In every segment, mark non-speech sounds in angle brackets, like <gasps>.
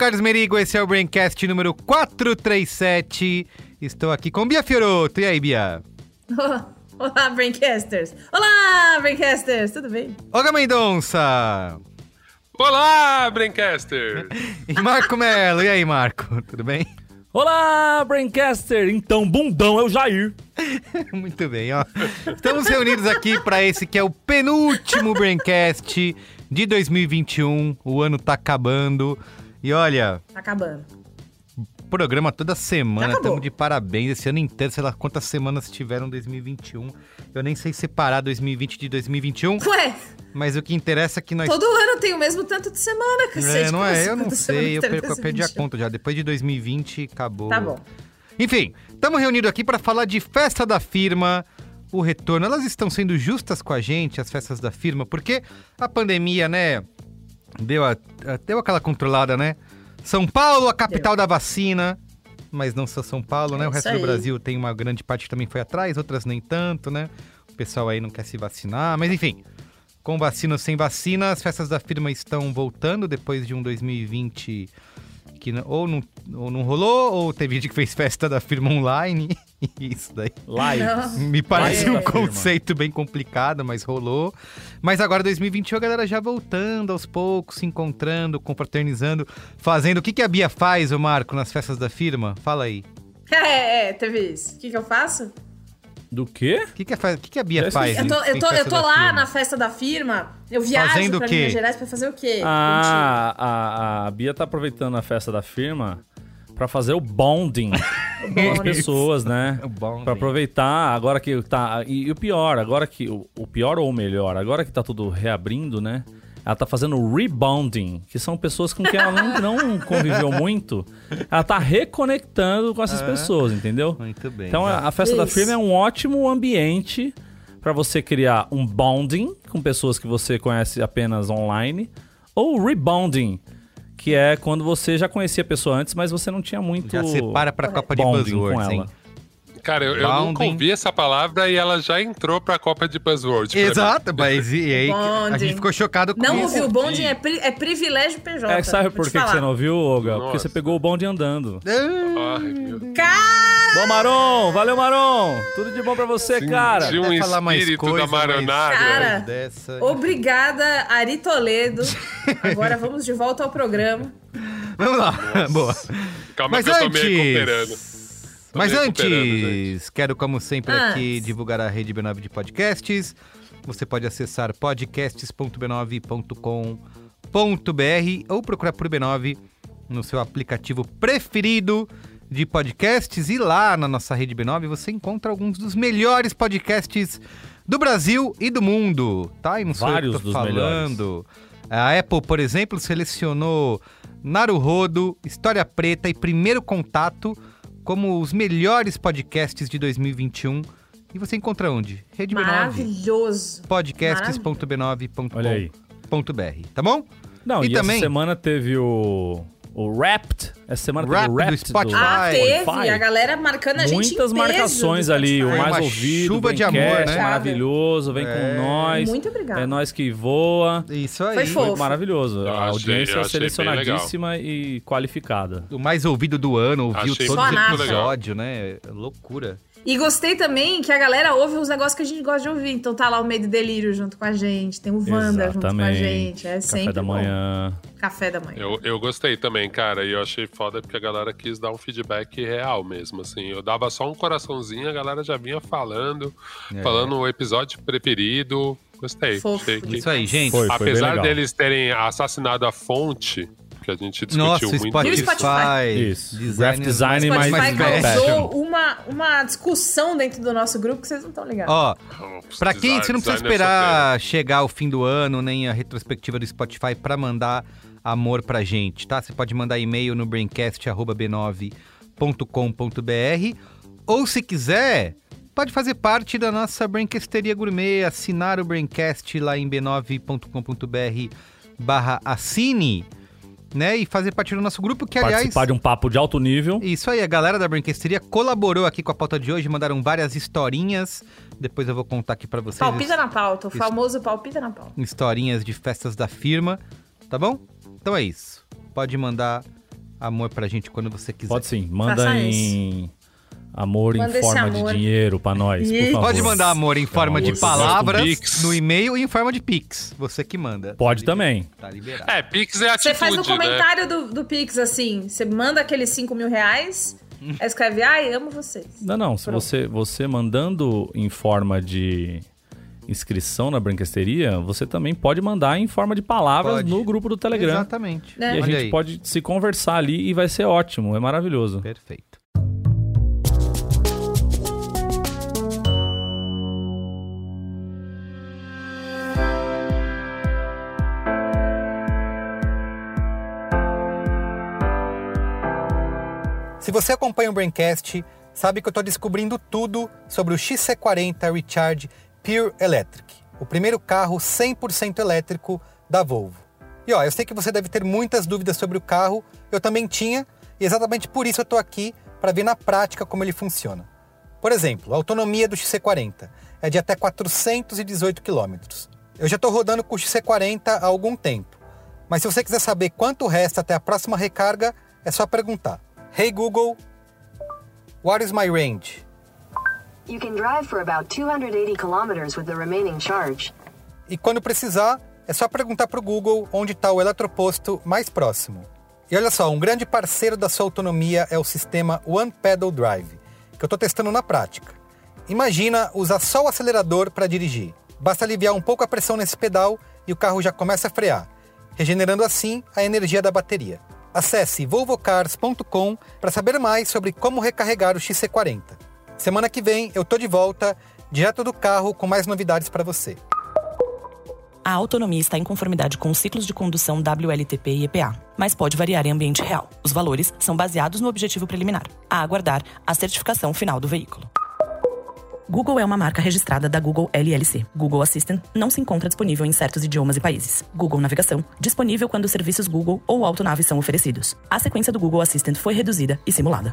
Carlos Merigo, esse é o Braincast número 437. Estou aqui com Bia Fioroto. E aí, Bia? <laughs> Olá, Braincasters! Olá, Braincasters! Tudo bem? Olga Mendonça! Olá, Braincaster! <laughs> E Marco Melo. E aí, Marco? Tudo bem? Olá, Braincaster! Então, bundão é o Jair. <laughs> Muito bem, ó. Estamos reunidos aqui para esse que é o penúltimo Braincast de 2021. O ano tá acabando. E olha, Tá acabando. programa toda semana, estamos de parabéns. Esse ano inteiro, sei lá quantas semanas tiveram em 2021. Eu nem sei separar 2020 de 2021, Ué, mas o que interessa é que nós todo ano tem o mesmo tanto de semana, cacete. É, não como é, eu não sei, eu, perco, eu perdi a 2021? conta já. Depois de 2020, acabou. Tá bom. Enfim, estamos reunidos aqui para falar de festa da firma, o retorno. Elas estão sendo justas com a gente, as festas da firma, porque a pandemia, né, deu, a- a- deu aquela controlada, né? São Paulo, a capital da vacina, mas não só São Paulo, né? É O resto isso do aí. Brasil tem uma grande parte que também foi atrás, outras nem tanto, né? O pessoal aí não quer se vacinar, mas enfim. Com vacina ou sem vacina, as festas da firma estão voltando depois de um 2020 que ou, não, ou não rolou, ou teve gente que fez festa da firma online. <laughs> Isso daí. Live. Me parece um da firma. conceito bem complicado, mas rolou. Mas agora 2021 a galera já voltando aos poucos, se encontrando, confraternizando, fazendo. O que, que a Bia faz, ô Marco, nas festas da firma? Fala aí. <laughs> É, é, teve isso. O que, que eu faço? Do quê? O que, que, a, fa- o que, que a Bia faz? Eu tô, eu tô, eu tô lá firma? na festa da firma, eu viajo Fazendo pra? Minas Gerais pra fazer o quê? Ah, a, a Bia tá aproveitando a festa da firma pra fazer o bonding <laughs> com as pessoas, né? O bonding. Pra aproveitar, agora que tá. E, e o pior, agora que. O, o pior ou o melhor, agora que tá tudo reabrindo, né? Ela tá fazendo rebonding, que são pessoas com quem ela não, não <laughs> conviveu muito. Ela tá reconectando com essas pessoas, entendeu? Muito bem. Então a, a festa da Isso. firma é um ótimo ambiente para você criar um bonding com pessoas que você conhece apenas online ou rebonding, que é quando você já conhecia a pessoa antes, mas você não tinha muito Já separa pra Copa de bonding com Buzzwords, hein? Cara, eu, eu nunca ouvi essa palavra e ela já entrou pra Copa de Buzzword. Exato, mas e aí? A Bonding. gente ficou chocado com Não isso. ouviu o bonde é, pri- é privilégio PJ. É, sabe por que, que você não ouviu, Olga? Porque você pegou o bonde andando. Ai, meu Deus. Bom, Maron! Valeu, Maron! Tudo de bom pra você, cara! Senti um Até falar mais espírito coisa, da maronada. Cara, dessa. Obrigada, Ari Toledo. Agora vamos de volta ao programa. <laughs> Vamos lá. Boa. Calma Mas que eu tô me recuperando. Mas antes, quero, como sempre, aqui Antes. divulgar a rede B9 de podcasts. Você pode acessar podcasts.b9.com.br ou procurar por B9 no seu aplicativo preferido de podcasts. E lá na nossa rede B9 você encontra alguns dos melhores podcasts do Brasil e do mundo, tá? E não sou eu que Vários tô dos falando. A Apple, por exemplo, selecionou Naruhodo, História Preta e Primeiro Contato como os melhores podcasts de 2021. E você encontra onde? Rede B9. Maravilhoso. Podcasts.b9.com.br. Olha aí. Tá bom? Não, E e, também- essa semana teve o. O Wrapped. Essa semana Wrapped teve o do Wrapped Spotify. Ah, teve. Spotify. A galera marcando a gente em Muitas peso marcações ali, o mais Uma ouvido, chuva de amor, né? maravilhoso, vem É. com nós. Muito obrigada. É nós que voa. Isso aí. Foi Foi fofo. maravilhoso. Eu a achei- audiência selecionadíssima e qualificada. O mais ouvido do ano, ouviu Achei todos os muito legal. episódios, né? Loucura. E gostei também que a galera ouve os negócios que a gente gosta de ouvir. Então tá lá o Medo e Delírio junto com a gente, tem o Wanda junto com a Exatamente. gente. É sempre Café da bom. manhã. Café da manhã. Eu, eu gostei também, cara, e eu achei foda porque a galera quis dar um feedback real mesmo, assim. Eu dava só um coraçãozinho, a galera já vinha falando, É. falando o episódio preferido. Gostei. Fofo. Achei que- Isso aí, gente. Foi, foi Apesar deles terem assassinado a fonte, que a gente discutiu Nossa, o muito. Spotify. E o Spotify? Isso. Design Graphic design O mais, Spotify mais causou uma, uma discussão dentro do nosso grupo que vocês não estão ligados. Ó, pra quem design- você não precisa designers esperar chegar o fim do ano, nem a retrospectiva do Spotify pra mandar amor pra gente, tá? Você pode mandar e-mail no braincast.b9.com.br ou se quiser, pode fazer parte da nossa Braincasteria Gourmet, assinar o Braincast lá em b9.com.br barra assine, né? E fazer parte do nosso grupo, que aliás... Participar de um papo de alto nível. Isso aí, a galera da Brinquesteria colaborou aqui com a pauta de hoje, mandaram várias historinhas. Depois eu vou contar aqui pra vocês. Palpita na pauta, o Isso. famoso palpita na pauta. Historinhas de festas da firma, tá bom? Então é isso. Pode mandar amor pra gente quando você quiser. Pode sim. Manda Faça em amor Manda em forma amor. de dinheiro pra nós, por favor. Pode mandar amor em forma de amor, palavras com Pix. no e-mail e em forma de pix. Você que manda. Pode Tá também. Tá liberado. É, Pix é atitude, Você faz no né? comentário do, do Pix assim, você manda aqueles 5 mil reais, aí escreve, ai, amo vocês. Não, não. Se Pronto. você, você mandando em forma de inscrição na branquesteria, você também pode mandar em forma de palavras Pode. no grupo do Telegram. Exatamente. Né? E a Olha gente aí. pode se conversar ali e vai ser ótimo. É maravilhoso. Perfeito. Se você acompanha o Braincast, sabe que eu estou descobrindo tudo sobre o XC40 Recharge Pure Electric, o primeiro carro 100% elétrico da Volvo. E ó, eu sei que você deve ter muitas dúvidas sobre o carro, eu também tinha, e exatamente por isso eu estou aqui para ver na prática como ele funciona. Por exemplo, a autonomia do XC40 é de até 418 km. Eu já estou rodando com o XC40 há algum tempo, mas se você quiser saber quanto resta até a próxima recarga, é só perguntar. Hey Google, what is my range? You can drive for about 280 kilometers with the remaining charge. E quando precisar, é só perguntar para o Google onde está o eletroposto mais próximo. E olha só, um grande parceiro da sua autonomia é o sistema One Pedal Drive, que eu estou testando na prática. Imagina usar só o acelerador para dirigir. Basta aliviar um pouco a pressão nesse pedal e o carro já começa a frear, regenerando assim a energia da bateria. Acesse volvocars.com para saber mais sobre como recarregar o XC40. Semana que vem eu tô de volta, direto do carro, com mais novidades para você. A autonomia está em conformidade com os ciclos de condução WLTP e EPA, mas pode variar em ambiente real. Os valores são baseados no objetivo preliminar, a aguardar a certificação final do veículo. Google é uma marca registrada da Google LLC. Google Assistant não se encontra disponível em certos idiomas e países. Google Navegação, disponível quando os serviços Google ou Autonave são oferecidos. A sequência do Google Assistant foi reduzida e simulada.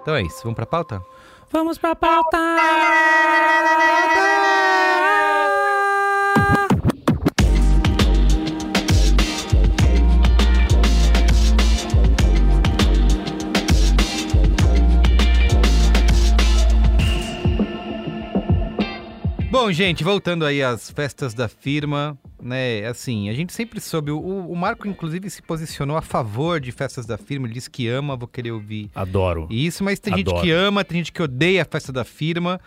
Então é isso, vamos pra pauta? Vamos pra pauta! Bom, gente, voltando aí às festas da firma, né? Assim, a gente sempre soube. O, o Marco, inclusive, se posicionou a favor de festas da firma. Ele disse que ama, vou querer ouvir Adoro. isso, mas tem gente Adoro. que ama, tem gente que odeia a festa da firma.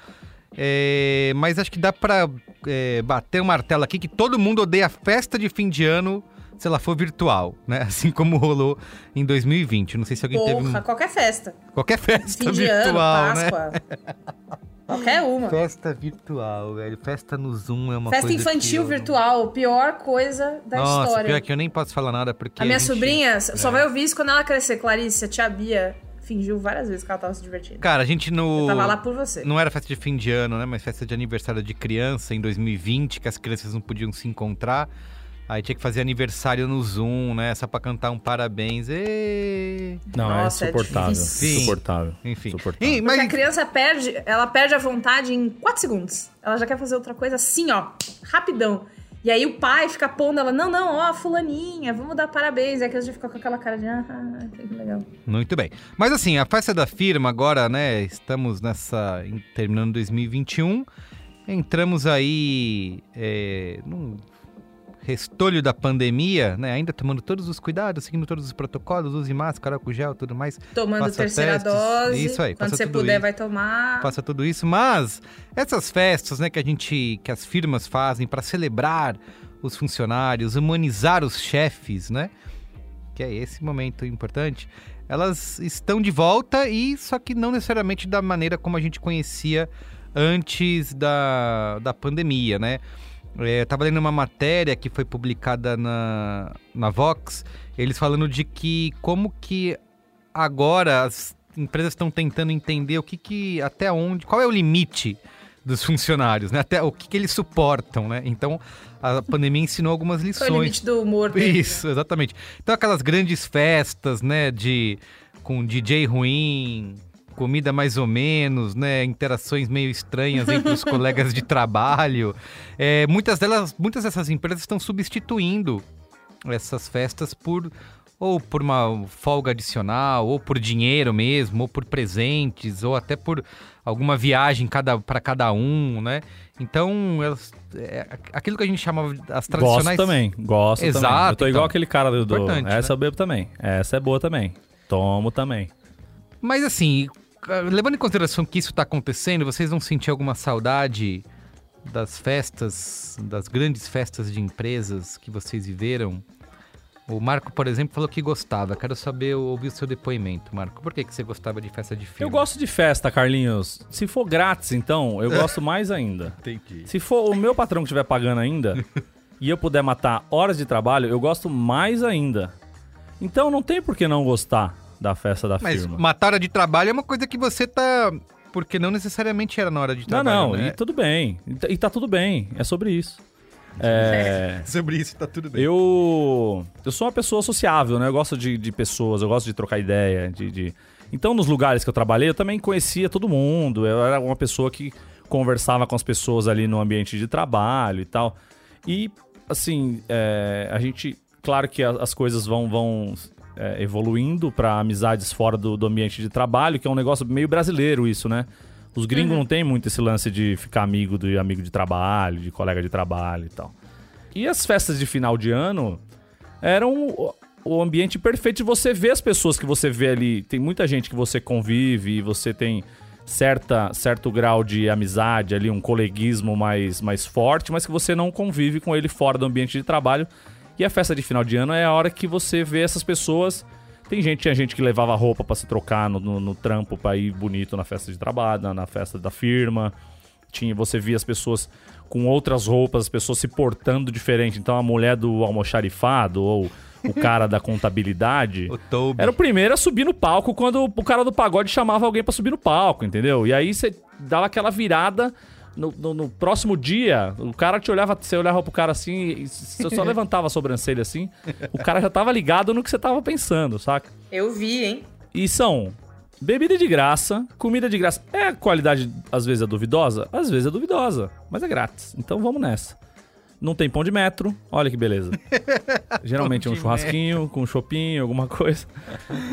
É, mas acho que dá pra é, bater o martelo aqui que todo mundo odeia a festa de fim de ano se ela for virtual, né? <laughs> Assim como rolou em 2020. Não sei se alguém teve Porra, um- qualquer festa. qualquer festa Fim de ano, virtual, né? <laughs> Qualquer uma. Festa virtual, velho. Festa no Zoom é uma Festa coisa infantil que eu- virtual, pior coisa da Nossa, história. pior que eu nem posso falar nada porque A minha gente- sobrinha só é. vai ouvir isso quando ela crescer. Clarice, a tia Bia fingiu várias vezes que ela tava se divertindo. Cara, a gente no Eu tava lá por você. não era festa de fim de ano, né, mas festa de aniversário de criança em 2020, que as crianças não podiam se encontrar. Aí tinha que fazer aniversário no Zoom, né? Só pra cantar um parabéns. Ê! Não, Nossa, é é insuportável. difícil. insuportável. Enfim. Insuportável. Ih, Porque mas a criança perde, ela perde a vontade em 4 segundos. Ela já quer fazer outra coisa assim, ó, rapidão. E aí o pai fica pondo ela, não, não, ó, fulaninha, vamos dar parabéns. E a criança já fica com aquela cara de, ah, que legal. Muito bem. Mas assim, a festa da firma agora, né? Estamos nessa. terminando 2021. Entramos aí. É, num- restolho da pandemia, né? Ainda tomando todos os cuidados, seguindo todos os protocolos, use máscara, álcool gel, tudo mais. Tomando Faça terceira testes. dose. Isso aí, Quando você puder, isso. vai tomar. faça tudo isso, mas essas festas, né, que a gente, que as firmas fazem para celebrar os funcionários, humanizar os chefes, né, que é esse momento importante, elas estão de volta e só que não necessariamente da maneira como a gente conhecia antes da, da pandemia, né? É, eu tava lendo uma matéria que foi publicada na, na Vox, eles falando de que como que agora as empresas estão tentando entender o que que, até onde, qual é o limite dos funcionários, né? Até o que, que eles suportam, né? Então, a pandemia ensinou algumas lições. o limite do humor dele? Isso, exatamente. Então aquelas grandes festas, né, de com DJ ruim, comida mais ou menos, né, interações meio estranhas entre os <laughs> colegas de trabalho. É, muitas delas, muitas dessas empresas estão substituindo essas festas por ou por uma folga adicional, ou por dinheiro mesmo, ou por presentes, ou até por alguma viagem cada, para cada um, né? Então, elas, é, aquilo que a gente chamava de- as tradicionais... Gosto também, gosto também. Exato, Eu tô igual então. aquele cara do... essa né? eu bebo também. Essa é boa também. Tomo também. Mas assim, levando em consideração que isso está acontecendo, vocês vão sentir alguma saudade das festas, das grandes festas de empresas que vocês viveram? O Marco, por exemplo, falou que gostava. Quero saber, ouvir o seu depoimento, Marco. Por que, que você gostava de festa de filme? Eu gosto de festa, Carlinhos. Se for grátis, então, eu <laughs> gosto mais ainda. Entendi. Se for o meu patrão que estiver pagando ainda <laughs> e eu puder matar horas de trabalho, eu gosto mais ainda. Então não tem por que não gostar da festa da Mas firma. matar hora de trabalho é uma coisa que você tá... Porque não necessariamente era na hora de Não, trabalho, não, né? e tudo bem. E tá- E tá tudo bem. É sobre isso. É, <laughs> Sobre isso tá tudo bem. eu, eu sou uma pessoa sociável, né? Eu gosto de, de pessoas, eu gosto de trocar ideia, de, de- Então, nos lugares que eu trabalhei, eu também conhecia todo mundo. Eu era uma pessoa que conversava com as pessoas ali no ambiente de trabalho e tal. E, assim, é, a gente... Claro que as coisas vão, vão é, evoluindo para amizades fora do, do ambiente de trabalho, que é um negócio meio brasileiro isso, né? Os gringos não tem muito esse lance de ficar amigo de amigo de trabalho, de colega de trabalho e tal. E as festas de final de ano eram o- o ambiente perfeito de você ver as pessoas que você vê ali. Tem muita gente que você convive e você tem certa, certo grau de amizade ali, um coleguismo mais, mais forte, mas que você não convive com ele fora do ambiente de trabalho. E a festa de final de ano é a hora que você vê essas pessoas. Tem gente, tinha gente que levava roupa pra se trocar no, no, no trampo pra ir bonito na festa de trabalho, na, na festa da firma. Tinha, você via as pessoas com outras roupas, as pessoas se portando diferente. Então a mulher do almoxarifado ou o <laughs> cara da contabilidade O Toby. era o primeiro a subir no palco quando o cara do pagode chamava alguém pra subir no palco, entendeu? E aí você dava aquela virada. No, no- no próximo dia, o cara te olhava, você olhava pro cara assim, você só <laughs> levantava a sobrancelha assim, o cara já tava ligado no que você tava pensando, saca? Eu vi, hein? E são bebida de graça, comida de graça. É a qualidade, às vezes é duvidosa? Às vezes é duvidosa, mas é grátis. Então vamos nessa. Não tem pão de metro, olha que beleza. <laughs> Geralmente Pão um churrasquinho com um chopinho, alguma coisa.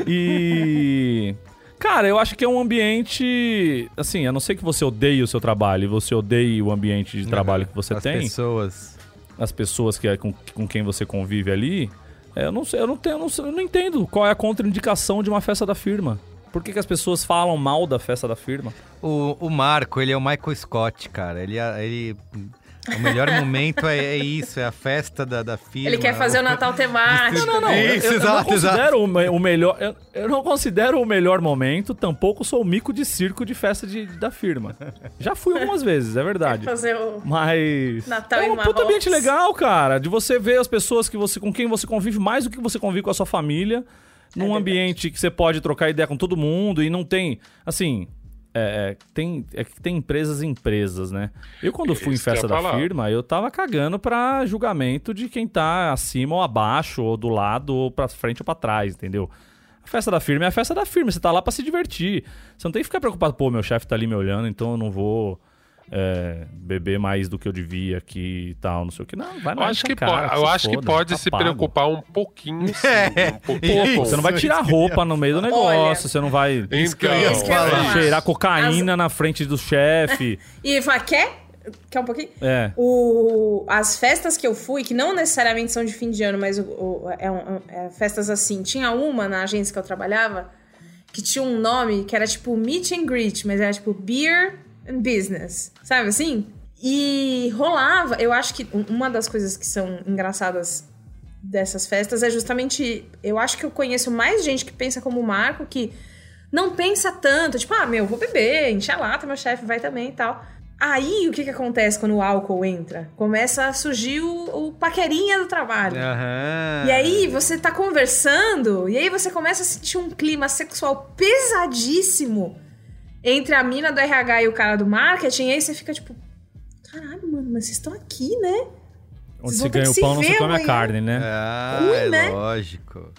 E. <laughs> Cara, eu acho que é um ambiente. Assim, a não ser que você odeie o seu trabalho e você odeie o ambiente de trabalho que você As tem pessoas. as pessoas que, é com, com quem você convive ali, é, eu não sei, eu não tenho, eu não, eu não entendo qual é a contraindicação de uma festa da firma. Por que, que as pessoas falam mal da festa da firma? O, o Marco, ele é o Michael Scott, cara. Ele, é- ele o melhor momento é, é isso, é a festa da, da firma. Ele quer fazer o Natal temático. Não, não, eu, Isso, eu não exato, exato. considero o, me- o melhor. Eu, eu não considero o melhor momento, tampouco sou o mico de circo de festa de- da firma. Já fui algumas vezes, é verdade. Fazer o... Mas. Natal é em um puta Marrocos. ambiente legal, cara. De você ver as pessoas que você, com quem você convive mais do que você convive com a sua família. Num verdade. ambiente que você pode trocar ideia com todo mundo e não tem. Assim. É, é, tem, é que tem empresas e empresas, né? Eu, quando fui em Isso eu festa da falar. firma, eu tava cagando pra julgamento de quem tá acima ou abaixo, ou do lado, ou pra frente ou pra trás, entendeu? A festa da firma é a festa da firma, você tá lá pra se divertir. Você não tem que ficar preocupado, pô, meu chefe tá ali me olhando, então eu não vou é, beber mais do que eu devia aqui e tal, não sei o que. Não, vai Eu lá. acho que, cara, po- eu acho que foda, pode tá se pago. preocupar um pouquinho, <laughs> sim. É, um pouquinho. isso. Você não vai tirar roupa no meio do negócio, você não vai que eu Então, falar. cheirar cocaína na frente do chefe. <laughs> E fala, quer? Quer um pouquinho? É. O, as festas que eu fui, que não necessariamente são de fim de ano, mas o, o- é, um- é festas assim. Tinha uma na agência que eu trabalhava que tinha um nome que era tipo meet and greet, mas era tipo beer and business, sabe assim? E rolava, eu acho que um- uma das coisas que são engraçadas dessas festas é justamente. Eu acho que eu conheço mais gente que pensa como o Marco, que não pensa tanto, tipo, ah, meu, vou beber, encher a lata, meu chefe vai também e tal. Aí, o que que acontece quando o álcool entra? Começa a surgir o, o paquerinha do trabalho. Aham. E aí, você tá conversando, e aí você começa a sentir um clima sexual pesadíssimo entre a mina do RH e o cara do marketing, e aí você fica tipo, caralho, mano, mas vocês estão aqui, né? Onde ter ganha o pão, não se come a carne, né? Ah, Ruim, é né? lógico.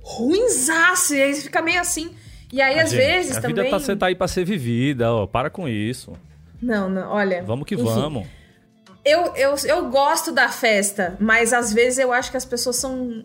Ruinzaço, e aí você fica meio assim. E aí, Ah, às gente, vezes, a também... vida tá, você tá aí pra ser vivida, ó. Para com isso. Não, não, olha... Vamos que enfim, vamos. Eu, eu, eu gosto da festa, mas às vezes eu acho que as pessoas são...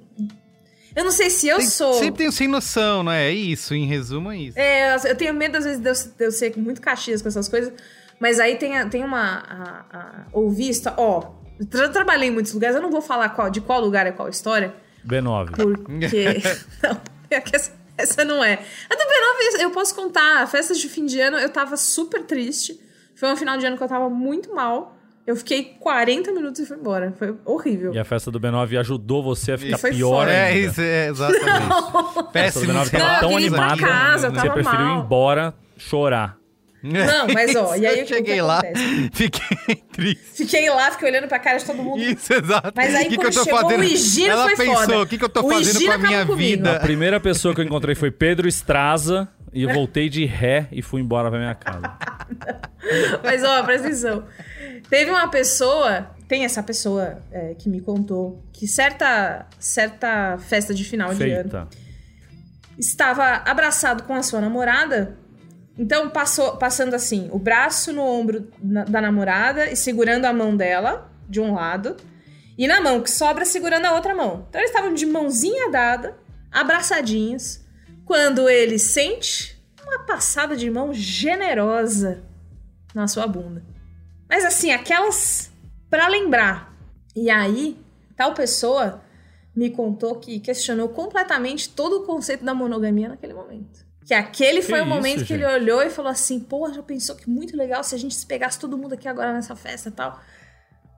Eu não sei se eu Tem- sou... Sempre tem o sem noção, não é? Isso, em resumo é isso. É, eu tenho medo, às vezes, de eu, de eu ser muito caxias com essas coisas. Mas aí tem, a- tem uma. A, a, ouvir histó- Ó, eu tra- trabalhei em muitos lugares, eu não vou falar qual, de qual lugar é qual história, B9. porque. <laughs> <laughs> não, é que essa, essa não é. A do B9 eu posso contar. Festas de fim de ano eu tava super triste. Foi um final de ano que eu tava muito mal. Eu fiquei 40 minutos e fui embora. Foi horrível. E a festa do B9 ajudou você a ficar Foi pior. É ainda. isso, é exatamente. A festa do Péssimo. B9 tava Não, eu tão ir animada casa, eu que você tava preferiu ir mal. embora chorar. Não, mas ó, e aí eu que cheguei que lá, acontece? fiquei <laughs> triste. Fiquei lá, fiquei olhando pra cara de todo mundo. Isso, exato. Mas aí que que quando eu tô chegou fazendo? o Higino Ela foi pensou, foda. o que, que eu tô O fazendo com a minha comigo. vida? A primeira pessoa que eu encontrei foi Pedro Estraza e eu voltei de ré e fui embora pra minha casa. <laughs> Mas, ó, presta atenção. Teve uma pessoa, tem essa pessoa é, que me contou que certa, certa festa de final de ano Feita. estava abraçado com a sua namorada. Então, passou, passando assim, o braço no ombro na- da namorada e segurando a mão dela, de um lado. E na mão que sobra, segurando a outra mão. Então, eles estavam de mãozinha dada, abraçadinhos, quando ele sente uma passada de mão generosa na sua bunda. Mas assim, aquelas pra lembrar. E aí, tal pessoa me contou que questionou completamente todo o conceito da monogamia naquele momento. Que aquele foi o isso, momento que ele gente? olhou e falou assim: Pô, já pensou que muito legal se a gente se pegasse todo mundo aqui agora nessa festa e tal.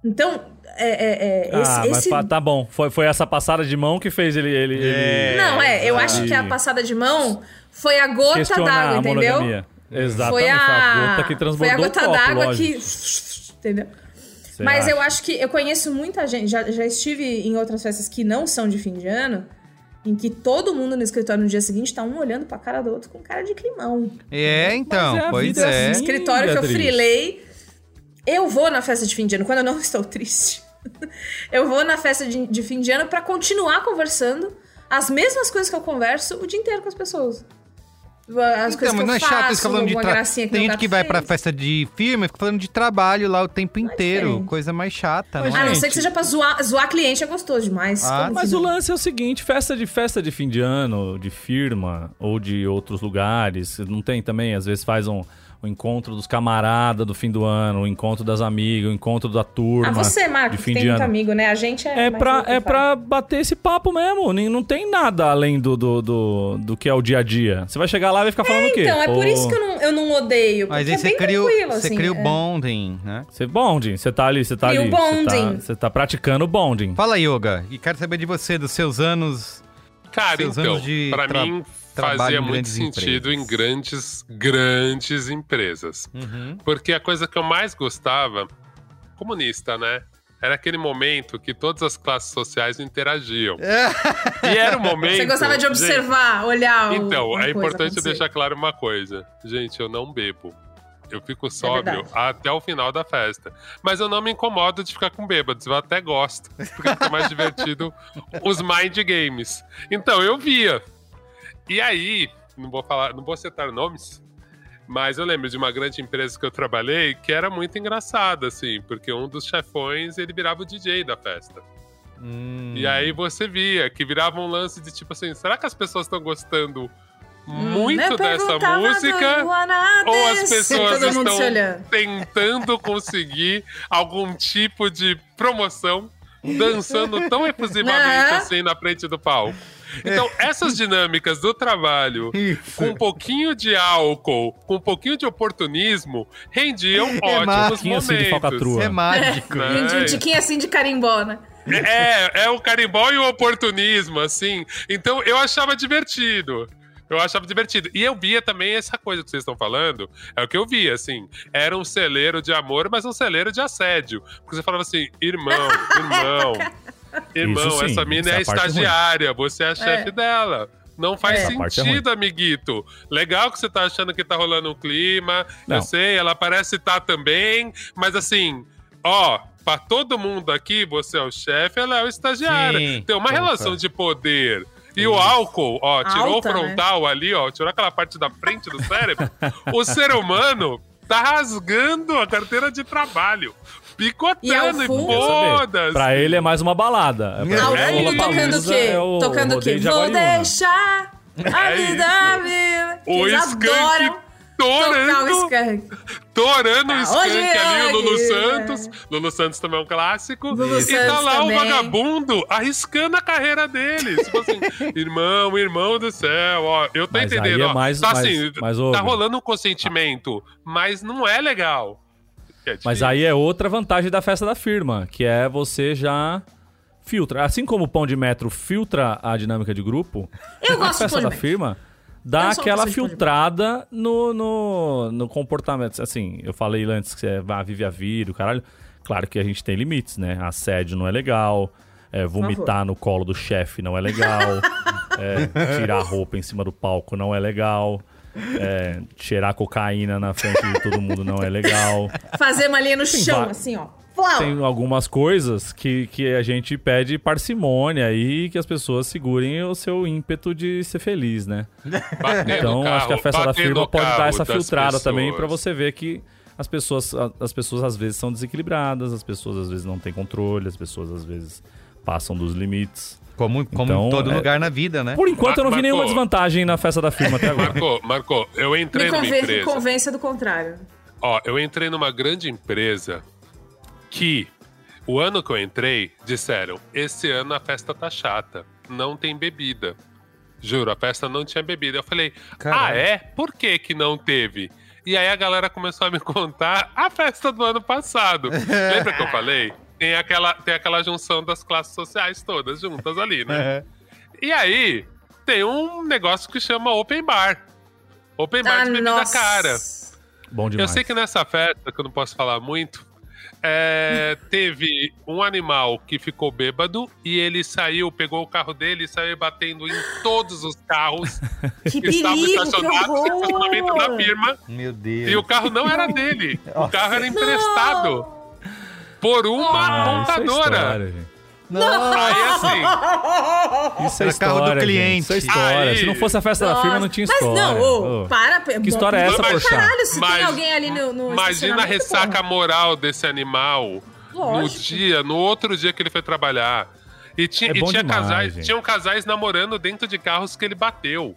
Então, é, é, é, esse, ah, mas esse- tá bom. Foi, foi essa passada de mão que fez ele. ele, ele Não, é, eu acho que a passada de mão foi a gota d'água, a entendeu? monogamia. Exatamente. Foi a, gota que foi transbordou a gota d'água que. Entendeu? Você Mas eu acha? acho que eu conheço muita gente, já, já estive em outras festas que não são de fim de ano, em que todo mundo no escritório no dia seguinte tá um olhando pra cara do outro com cara de climão. É, então, Mas é a pois vida é. assim. escritório que eu Beatriz. frilei. Eu vou na festa de fim de ano quando eu não <laughs> estou triste. eu vou na festa de, de fim de ano pra continuar conversando as mesmas coisas que eu converso o dia inteiro com as pessoas. As Então, coisas que mas eu não é faço, chato isso falando de trabalho. Tem gente que vai pra fez. festa de firma e fica falando de trabalho lá o tempo inteiro. diferente. Coisa mais chata, Mas, não A é? não gente- ser que seja pra zoar, zoar cliente, é gostoso demais. Ah, Mas que o lance é o seguinte, festa de festa de fim de ano, de firma ou de outros lugares, não tem também, às vezes faz um, o encontro dos camaradas do fim do ano, o encontro das amigas, o encontro da turma Ah, você, Marco, de que fim tem de muito ano. amigo, né? A gente é. É mais pra, é pra bater esse papo mesmo. nem- Não tem nada além do, do, do, do que é o dia a dia. Você vai chegar lá e vai ficar falando o quê? Então, é por isso que eu não, eu não odeio. Mas porque aí é você bem cria, o- tranquilo, você assim, cria o é. bonding, né? Você bonding, você tá ali, você tá Cria o ali. Você tá, bonding. você tá praticando o bonding. Fala, Yoga. E quero saber de você, dos seus anos. Cara, Seus então, anos de pra tra- mim fazia em muito sentido empresas. em grandes, grandes empresas. Uhum. Porque a coisa que eu mais gostava, comunista, né? Era aquele momento que todas as classes sociais interagiam. E era o momento. Você gostava de gente, observar, olhar o. Então, é importante acontecer. deixar claro uma coisa. Gente, eu não bebo. Eu fico sóbrio verdade. até o final da festa. Mas eu não me incomodo de ficar com bêbados. Eu até gosto. Porque fica mais <laughs> divertido os mind games. Então, eu via. E aí, não vou falar, não vou citar nomes. Mas eu lembro de uma grande empresa que eu trabalhei que era muito engraçada, assim, porque um dos chefões ele virava o DJ da festa. Hum. E aí você via que virava um lance de tipo assim, será que as pessoas estão gostando muito Me dessa música ou as pessoas estão tentando conseguir algum tipo de promoção dançando tão <laughs> efusivamente Aham. assim na frente do palco. <laughs> Então, essas dinâmicas do trabalho, Isso. com um pouquinho de álcool, com um pouquinho de oportunismo, rendiam ótimos máquina, Pouquinho assim de momentos. falcatrua. É mágico. Né? E um- tiquinho assim de carimbó, né? É, é o carimbó e o oportunismo, assim. Então eu achava divertido. Eu achava divertido. E eu via também essa coisa que vocês estão falando. É o que eu via, assim. Era um celeiro de amor, mas um celeiro de assédio. Porque você falava assim, irmão, irmão, <laughs> irmão, Isso sim, essa mina essa é é a parte ruim. estagiária, você é a chefe dela. Não faz É. É sentido, amiguito. Legal que você tá achando que tá rolando um clima. Não. Eu sei, ela parece estar também. Mas assim, ó, pra todo mundo aqui, você é o chefe, ela é o estagiário. Sim, Tem uma concordo. relação de poder. E o álcool, ó, tirou Alta, o frontal ali, ó, tirou aquela parte da frente do cérebro. o ser <laughs> humano tá rasgando a carteira de trabalho. Picotando e, fundo- Quer saber? foda Pra ele é mais uma balada. É pra Ao ele, fundo Lollapalooza tocando o quê? é o tocando o quê? de Vou deixar a É vida viva. Que O Skank o torando, Skank. torando o Tá, Skank hoje ali, o é Lulu Santos. Lulu Santos também é um clássico. Lulu e tá Santos lá também. o vagabundo arriscando a carreira dele. Tipo assim, <laughs> irmão, irmão do céu, ó. Eu tô Mas entendendo, é ó. mais- tá mais- assim, mais tá rolando um consentimento, mas não é legal. É Mas aí é outra vantagem da festa da firma, que é você já filtra. Assim como o pão de metro filtra a dinâmica de grupo, Eu a gosto de festa da firma dá aquela filtrada no, no, no comportamento. Assim, eu falei antes que você vai, vive a vida, o caralho. Claro que a gente tem limites, né? Assédio não é legal. é, vomitar no colo do chefe não é legal. <laughs> é, tirar a roupa em cima do palco não é legal. É, cheirar cocaína na frente de todo mundo não é legal. Fazer uma linha no chão, va- assim, ó. Flau. Tem algumas coisas que, que a gente pede parcimônia e que as pessoas segurem o seu ímpeto de ser feliz, né? Bater Então, carro, acho que a festa da firma pode dar essa filtrada também pessoas. pra você ver que as pessoas, as pessoas às vezes são desequilibradas, as pessoas às vezes não têm controle, as pessoas às vezes passam dos limites. Como, como Então, em todo é- lugar na vida, né? Por enquanto, eu não vi Marcou. nenhuma desvantagem na festa da firma até agora. Marcou, Marcou, eu entrei Me numa empresa. convença do contrário. Ó, eu entrei numa grande empresa que o ano que eu entrei, disseram: esse ano a festa tá chata, não tem bebida. Juro, a festa não tinha bebida. Eu falei: Caralho. ah, é? Por que que não teve? E aí a galera começou a me contar a festa do ano passado. <laughs> Lembra que eu falei? Tem aquela, tem aquela junção das classes sociais todas juntas ali, né? É. E aí, tem um negócio que chama Open Bar. Open Bar Ah, de bebida nossa. cara. Bom Eu demais. sei que nessa festa, que eu não posso falar muito, é, <laughs> teve um animal que ficou bêbado e ele saiu, pegou o carro dele e saiu batendo em todos os carros <laughs> Que que estavam estacionados no estacionamento da firma. Meu Deus. E o carro não era dele. <laughs> O carro era emprestado por uma Ah, isso é montadora. história, gente. Aí assim, Isso é Era carro do história, cliente. gente. Isso é história. Aí. Se não fosse a festa da firma, não tinha Mas história. não, ô, Ô. para. Que história é essa, Pra Porchat? Caralho, se tem Mas- alguém ali no, no imagina a ressaca porra. moral desse animal no Lógico. dia, no outro dia que ele foi trabalhar. E tinha, É e tinha demais, casais, gente. tinham casais namorando dentro de carros que ele bateu.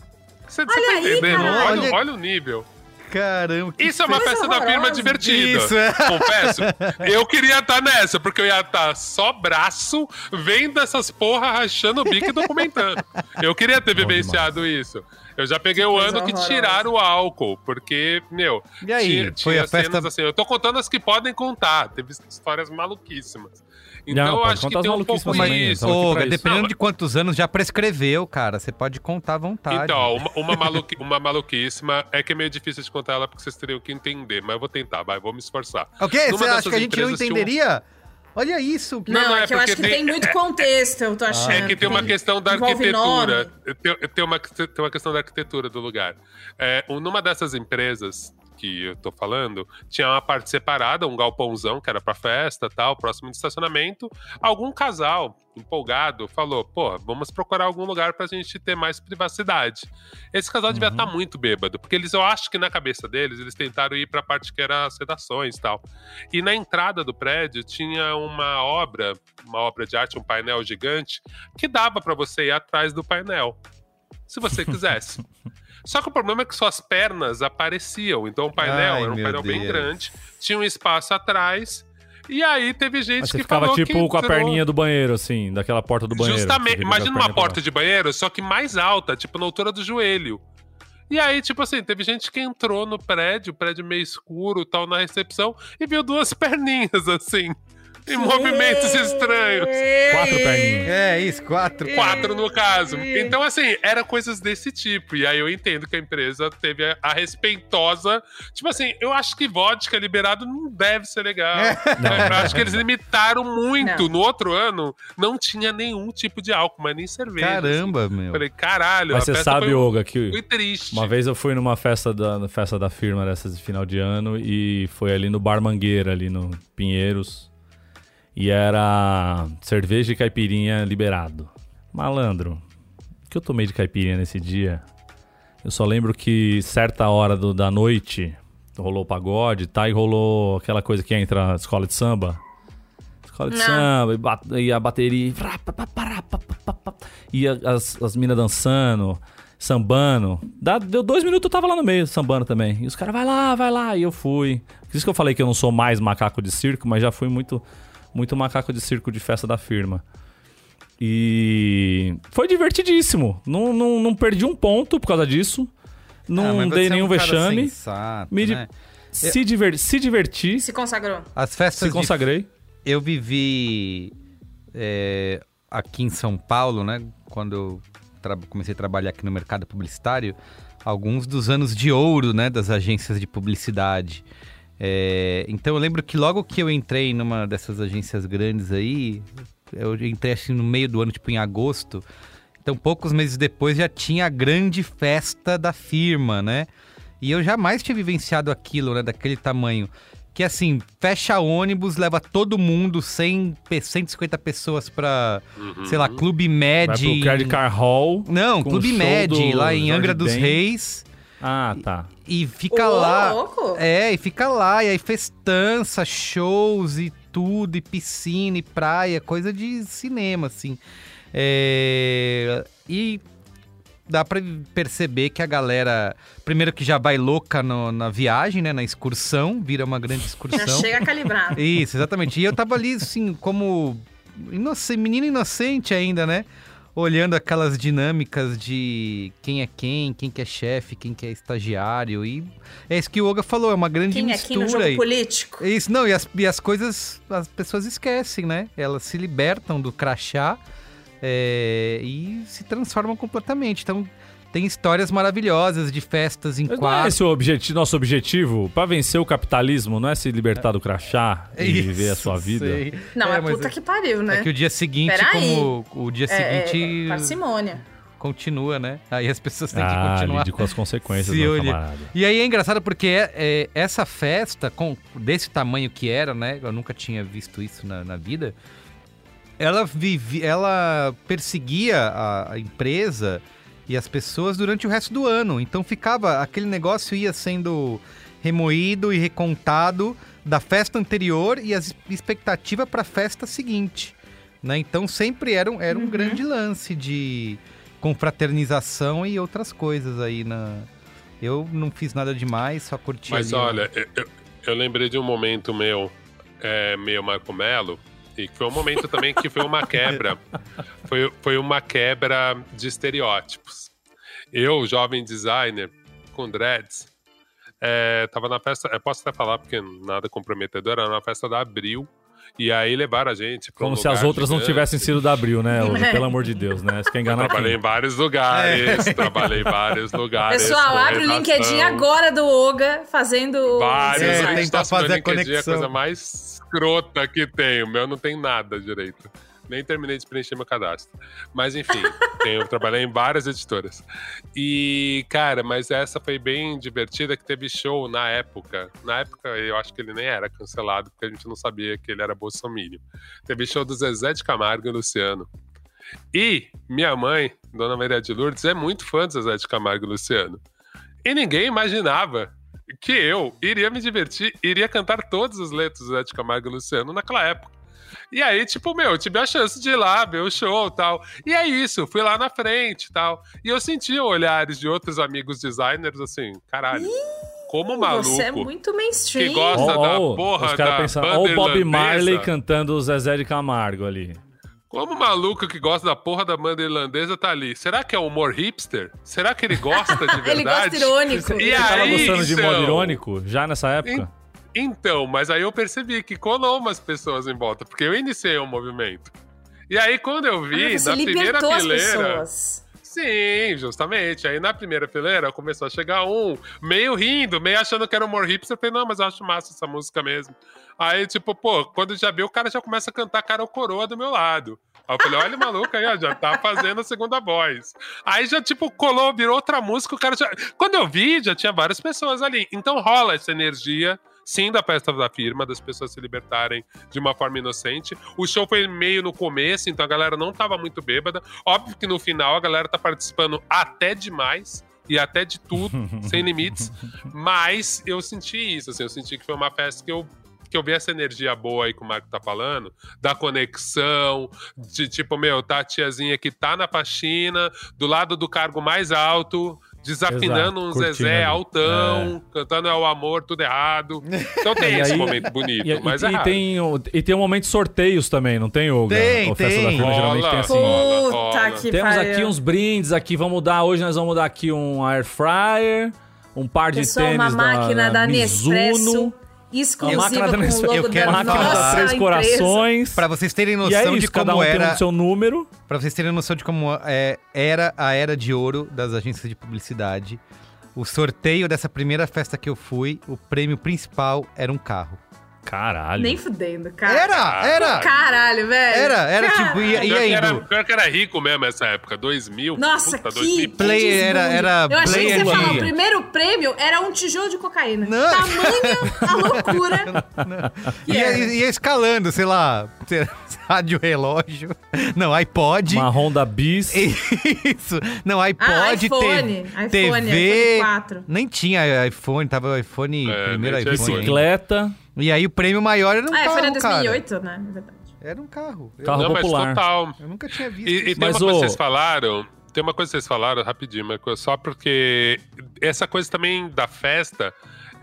Você, você Olha tá aí, entendendo? Olha, olha o nível. Caramba, que Isso é uma festa da firma divertida. Isso, é. <laughs> Confesso. Eu queria estar nessa, porque eu ia estar só braço, vendo essas porra rachando o bico e documentando. Eu queria ter Bom vivenciado isso. Eu já peguei o ano que tiraram o álcool, porque, meu, E aí, tinha, foi tinha a festa- cenas assim. Eu tô contando as que podem contar. Teve histórias maluquíssimas. Então Não, eu acho que tem um pouco também, isso. Ô, dependendo Não, de quantos anos já prescreveu, cara. Você pode contar à vontade. Então, ó, uma, uma, maluqui, uma maluquíssima é que é meio difícil de contar ela porque vocês teriam que entender, mas eu vou tentar, vai, vou me esforçar. o quê? Você acha que a gente não um- entenderia? Olha isso. que- Não, Não, é, é que eu acho porque que tem, tem- muito contexto, eu tô achando. É que tem uma questão da arquitetura. Tem, tem uma, tem uma questão da arquitetura do lugar. É, um- numa dessas empresas que eu tô falando, tinha uma parte separada, um galpãozão que era pra festa tal, próximo do estacionamento. Algum casal empolgado falou: pô, vamos procurar algum lugar pra gente ter mais privacidade. Esse casal devia estar muito bêbado, porque eles, eu acho que na cabeça deles, eles tentaram ir pra parte que era as redações e tal. E na entrada do prédio tinha uma obra, uma obra de arte, um painel gigante, que dava pra você ir atrás do painel, se você quisesse. <laughs> Só que o problema é que suas pernas apareciam. Então o painel Ai, era um painel bem Deus. grande, tinha um espaço atrás. E aí teve gente Mas que ficava falou tipo que com a entrou- perninha do banheiro, assim, daquela porta do banheiro. Justamente, Você vira imagina uma porta de banheiro, só que mais alta, tipo na altura do joelho. E aí, tipo assim, teve gente que entrou no prédio, prédio meio escuro, tal, na recepção, e viu duas <laughs> perninhas, assim, em movimentos estranhos. Quatro perninhas. É, isso, quatro. Quatro no caso. Então, assim, era coisas desse tipo. E aí eu entendo que a empresa teve a, a respeitosa. Tipo assim, eu acho que vodka liberado não deve ser legal. <laughs> Não. Eu acho que eles limitaram muito. Não. No outro ano, não tinha nenhum tipo de álcool, mas nem cerveja. Caramba, meu. assim. Falei, caralho. Mas a você festa sabe, foi, Olga, que foi triste. uma vez eu fui numa festa da, festa da firma dessas de final de ano e foi ali no Bar Mangueira, ali no Pinheiros. E era cerveja e caipirinha liberado. Malandro, o que eu tomei de caipirinha nesse dia? Eu só lembro que certa hora do- da noite rolou o pagode, tá? E rolou aquela coisa que entra na escola de samba. Escola de Não. samba, e, ba- e a bateria. E as, as minas dançando, sambando. Dá- deu dois minutos eu tava lá no meio, sambando também. E os caras, vai lá, vai lá. E eu fui. Por isso que eu falei que eu não sou mais macaco de circo, mas já fui muito, muito macaco de circo de festa da firma. E foi divertidíssimo. Não, não, não perdi um ponto por causa disso. Não Ah, dei você é um nenhum cara vexame. sensato, Me né? se, diver- se diverti, Se consagrou. As festas se consagrei. de... Eu vivi é, aqui em São Paulo, né? Quando eu tra- comecei a trabalhar aqui no mercado publicitário, alguns dos anos de ouro, né? Das agências de publicidade. É, então eu lembro que logo que eu entrei numa dessas agências grandes aí, eu entrei assim no meio do ano, tipo em agosto. Então poucos meses depois já tinha a grande festa da firma, né? E eu jamais tinha vivenciado aquilo, né? Daquele tamanho. Que assim, fecha ônibus, leva todo mundo, 100, pe- 150 pessoas pra, Uhum. sei lá, Clube Med. Vai pro Credit Car Hall. Não, Clube Med, do lá em Jorge Angra dos Ben. Reis. Ah, tá. E fica Ô, lá. louco. É, e fica lá, e aí festança, shows e tudo, e piscina, e praia, coisa de cinema, assim. É, E dá pra perceber que a galera, primeiro que já vai louca no- na viagem, né, na excursão, vira uma grande Já excursão. chega calibrado. Isso, exatamente. E eu tava ali, assim, como inoce- menino inocente ainda, né? Olhando aquelas dinâmicas de quem é quem, quem que é chefe, quem que é estagiário. E é isso que o Olga falou, é uma grande Quem é quem mistura. no jogo aí. político? Isso, não, e as, e as coisas as pessoas esquecem, né? Elas se libertam do crachá é, e se transformam completamente. Então, tem histórias maravilhosas de festas em Mas não é esse o objeti nosso objetivo? Pra vencer o capitalismo, não é se libertar do crachá e viver a Isso, sua vida? sei. Não, é, mas puta que pariu, né? É que o dia seguinte, Peraí. como o dia É, seguinte é, parcimônia. continua, né? Aí as pessoas têm que Ah, continuar. lide com as consequências, se meu camarada. E aí é engraçado porque é- é, essa festa, com desse tamanho que era, né? Eu nunca tinha visto isso na, na vida. Ela vive, ela perseguia a, a empresa e as pessoas durante o resto do ano. Então ficava aquele negócio ia sendo remoído e recontado da festa anterior e as expectativa para a festa seguinte, né? Então sempre era um, era um grande lance de confraternização e outras coisas aí na eu não fiz nada demais, só curti Mas ali, olha, eu, eu- eu lembrei de um momento meu, é, meio Marco Melo, e que foi um momento também que foi uma quebra. Foi, foi uma quebra de estereótipos. Eu, jovem designer, com dreads, é, tava na festa, eu posso até falar porque nada comprometedor, era na festa da Abril, e aí levaram a gente pra um Como se as outras não gigante. tivessem sido da Abril, né? <laughs> Pelo amor de Deus, né? Você quer enganar Trabalhei quem? em vários lugares, trabalhei em vários lugares. Pessoal, abre o. LinkedIn agora do Oga fazendo Vários, É, a tentar tá fazer a LinkedIn, É a conexão. coisa mais escrota que tem. O meu não tem nada direito. Nem terminei de preencher meu cadastro. Mas enfim, <laughs> tenho, trabalhei em várias editoras. E, cara, mas essa foi bem divertida, que teve show na época. Na época, eu acho que ele nem era cancelado, porque a gente não sabia que ele era bolsominion. Teve show do Zezé de Camargo e Luciano. E minha mãe, Dona Maria de Lourdes, é muito fã do Zezé de Camargo e Luciano. E ninguém imaginava que eu iria me divertir, iria cantar todas as letras do Zé de Camargo e Luciano naquela época. E aí, tipo, meu, eu tive a chance de ir lá ver o show e tal. E é isso, fui lá na frente e tal. E eu senti olhares de outros amigos designers assim, caralho. Como maluco. Você é muito mainstream. Que gosta Ó, da ó, porra os caras da ó o Bob. Marley cantando o Zezé de Camargo ali. Como maluco que gosta da porra da banda irlandesa tá ali? Será que é humor hipster? Será que ele gosta de <laughs> verdade? Ele gosta irônico. E tava aí, gostando de modo então? irônico já nessa época? Então, mas aí eu percebi que colou umas pessoas em volta, porque eu iniciei um movimento. E aí, quando eu vi, Ah, na primeira fileira. pessoas. Sim, justamente. Aí na primeira fileira começou a chegar um, meio rindo, meio achando que era humor hipster. Eu falei, não, mas eu acho massa essa música mesmo. Aí, tipo, pô, quando já viu, o cara já começa a cantar cara ou coroa do meu lado. Aí eu falei, olha, maluco aí, ó, já tá fazendo a segunda voz. Aí já, tipo, colou, virou outra música, o cara já. Quando eu vi, já tinha várias pessoas ali. Então rola essa energia. Sim, da festa da firma, das pessoas se libertarem de uma forma inocente. O show foi meio no começo, então a galera não tava muito bêbada. Óbvio que no final a galera tá participando até demais e até de tudo, <laughs> sem limites. Mas eu senti isso, assim, eu senti que foi uma festa que eu que eu vi essa energia boa aí que o Marco tá falando, da conexão, de tipo, meu, tá a tiazinha que tá na faxina, do lado do cargo mais alto, desafinando Exato, um curtindo Zezé altão, cantando ao amor, tudo errado. <laughs> Então tem E esse aí- momento bonito, E, mas e- é e tem, o- e tem um momento de sorteios também, não tem, Olga? Tem, A festa da tem. geralmente tem assim. Puta rola. que Temos pariu. aqui uns brindes aqui, vamos dar, hoje nós vamos dar aqui um air fryer, um par de Pessoal, tênis uma máquina da, da Mizuno, Nespresso, exclusiva com o logo eu quero da máquina nossa três empresa. corações. Pra vocês terem E noção é de isso, cada como um era. o seu número. Pra vocês terem noção de como é, era a era de ouro das agências de publicidade, o sorteio dessa primeira festa que eu fui, o prêmio principal era um carro. Caralho. Nem fudendo, cara. Era, era! Caralho, velho. Era, era tipo, ia, Pior ia que, era, indo. pior que era rico mesmo essa época, 2000. Nossa, puta, que, 2000. que Play desbunde. era- era Eu achei que Play você ia falar, o primeiro prêmio era um tijolo de cocaína. Não. Tamanha a <laughs> loucura. Ia, ia escalando, sei lá, <laughs> rádio relógio. Não, iPod. Uma Honda Bis. <laughs> Isso. Não, iPod, Ah, iPhone. te- iPhone, TV. iPhone 4. Nem tinha iPhone, tava o iPhone, É, primeiro iPhone. ainda. E aí o prêmio maior era um Ah, carro, foi em cara. 2008, né? Na verdade. Era um carro. Carro Não, mas popular. total. eu nunca tinha visto E, e isso. tem Mas uma coisa o- que vocês falaram. Tem uma coisa que vocês falaram rapidinho, Marco, só porque essa coisa também da festa,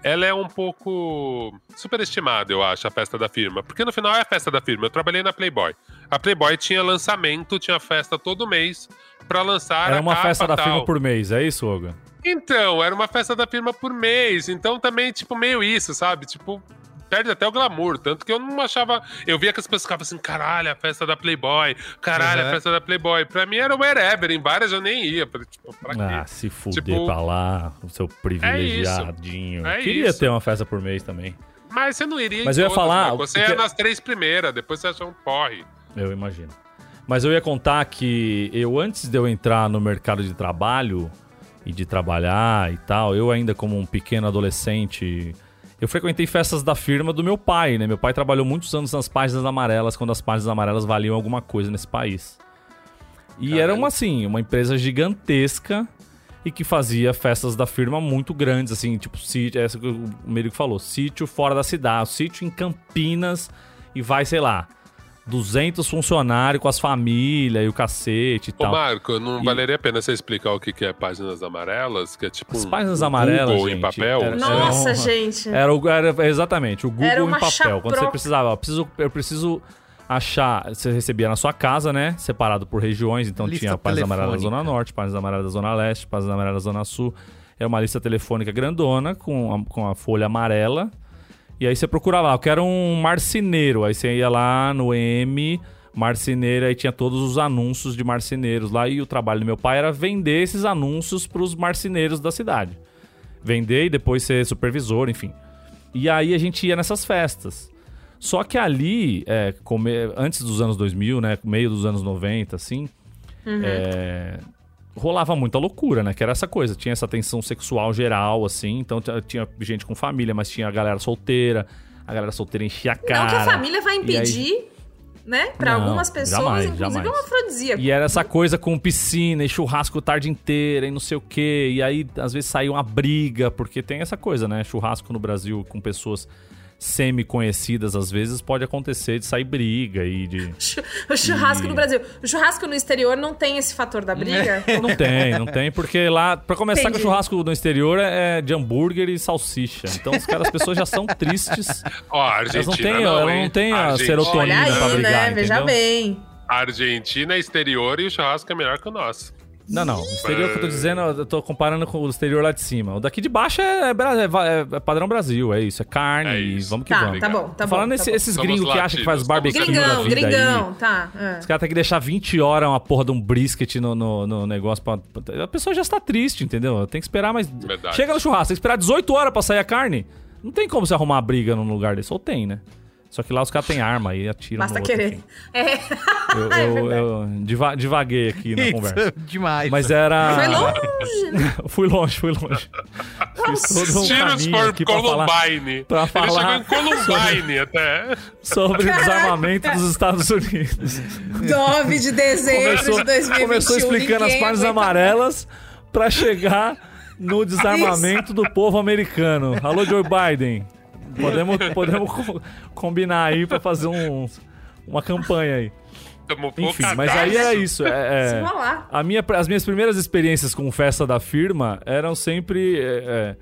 ela é um pouco superestimada, eu acho, a festa da firma. Porque no final é a festa da firma. Eu trabalhei na Playboy. A Playboy tinha lançamento, tinha festa todo mês pra lançar Era a uma festa da tal. firma por mês, é isso, Olga? Então, era uma festa da firma por mês. Então também, tipo, meio isso, sabe? Tipo, perde até o glamour. Tanto que eu não achava. Eu via que as pessoas ficavam assim, caralho, a festa da Playboy. Caralho, Uhum. a festa da Playboy. Pra mim era wherever. Em várias eu nem ia. Falei, Tipo, pra quê? Ah, se fuder Tipo, pra lá, o seu privilegiadinho. É Queria isso. ter uma festa por mês também. Mas você não iria Mas eu ia todas, falar. Você porque- ia nas três primeiras, depois você achou um porre. Eu imagino. Mas eu ia contar que eu, antes de eu entrar no mercado de trabalho e de trabalhar e tal, eu ainda como um pequeno adolescente, eu frequentei festas da firma do meu pai, né? Meu pai trabalhou muitos anos nas páginas amarelas, quando as páginas amarelas valiam alguma coisa nesse país. E Caralho. era uma, assim, uma empresa gigantesca e que fazia festas da firma muito grandes, assim, tipo, sítio, essa que o Merico falou, sítio fora da cidade, sítio em Campinas e vai, sei lá, 200 funcionários com as famílias e o cacete e Ô, tal. Marco, não E- valeria a pena você explicar o que que é páginas amarelas? Que é tipo As um páginas um amarelas, Google gente, em papel? era- Nossa, Era- gente. Era, o- era exatamente, o Google Era em uma papel. Quando você precisava, ó, preciso, eu preciso achar. Você recebia na sua casa, né? Separado por regiões. Então Lista tinha páginas amarelas da Zona. Norte, páginas amarelas da Zona Leste, páginas amarelas da Zona Sul. É uma lista telefônica grandona com a, com a folha amarela. E aí você procurava lá, eu quero um marceneiro. Aí você ia lá no M, marceneiro, aí tinha todos os anúncios de marceneiros lá. E o trabalho do meu pai era vender esses anúncios para os marceneiros da cidade. Vender e depois ser supervisor, enfim. E aí a gente ia nessas festas. Só que ali, é, antes dos anos 2000, né, meio dos anos 90, assim, é, rolava muita loucura, né? Que era essa coisa, tinha essa tensão sexual geral, assim, então tinha gente com família, mas tinha a galera solteira, a galera solteira enchia a cara. Não que a família vai E aí- impedir, né? Pra Não, algumas pessoas, jamais, inclusive jamais. é um afrodisíaco. E era essa coisa com piscina e churrasco a tarde inteira e não sei o quê. E aí, às vezes, saiu uma briga, porque tem essa coisa, né? Churrasco no Brasil com pessoas semi-conhecidas, às vezes, pode acontecer de sair briga e de. <laughs> O churrasco E- no Brasil. O churrasco no exterior não tem esse fator da briga? <laughs> Não tem, não tem, porque lá, pra começar, que o Entendi. churrasco no exterior é de hambúrguer e salsicha. Então os caras, as pessoas já são tristes. Ó, a Elas Argentina não têm, não, ela não tem a Argentina- serotonina Olha pra aí, brigar, né? Veja entendeu? bem. A Argentina é exterior e o churrasco é melhor que o nosso. Não, não. O exterior que eu tô dizendo, eu tô comparando com o exterior lá de cima. O daqui de baixo é, é é va- é padrão Brasil, é isso. É carne É e isso. vamos que Tá, vamos. tá bom, tá bom. falando tá esse- bom. esses Somos gringos que acham que faz barbecue somos da Gringão, vida gringão, aí. tá. é. Os caras têm que deixar 20 horas uma porra de um brisket no, no, no negócio. Pra... A pessoa já está triste, entendeu? Tem que esperar mais. Verdade. Chega no churrasco, tem que esperar 18 horas pra sair a carne. Não tem como você arrumar uma briga num lugar desse. Ou tem, né? Só que lá os caras têm arma e atiram Basta no outro, querer. enfim. É. <laughs> Eu, É eu, verdade. eu diva- divaguei aqui na Isso, conversa. demais. Mas era. Foi longe, né? <laughs> fui longe, fui longe. Fiz todo um Tiros por aqui pra falar Columbine. pra Ele falar chegou em Columbine até. sobre o desarmamento dos Estados Unidos. 9 de dezembro Começou, de 2021. começou explicando as páginas aguenta amarelas pra chegar no desarmamento do povo americano. Alô, Joe Biden. Podemos, podemos co- combinar aí pra fazer um, uma campanha aí. Tamo Enfim, mas aí é isso. É, Se é, a minha, as minhas primeiras experiências com festa da firma eram sempre é, é,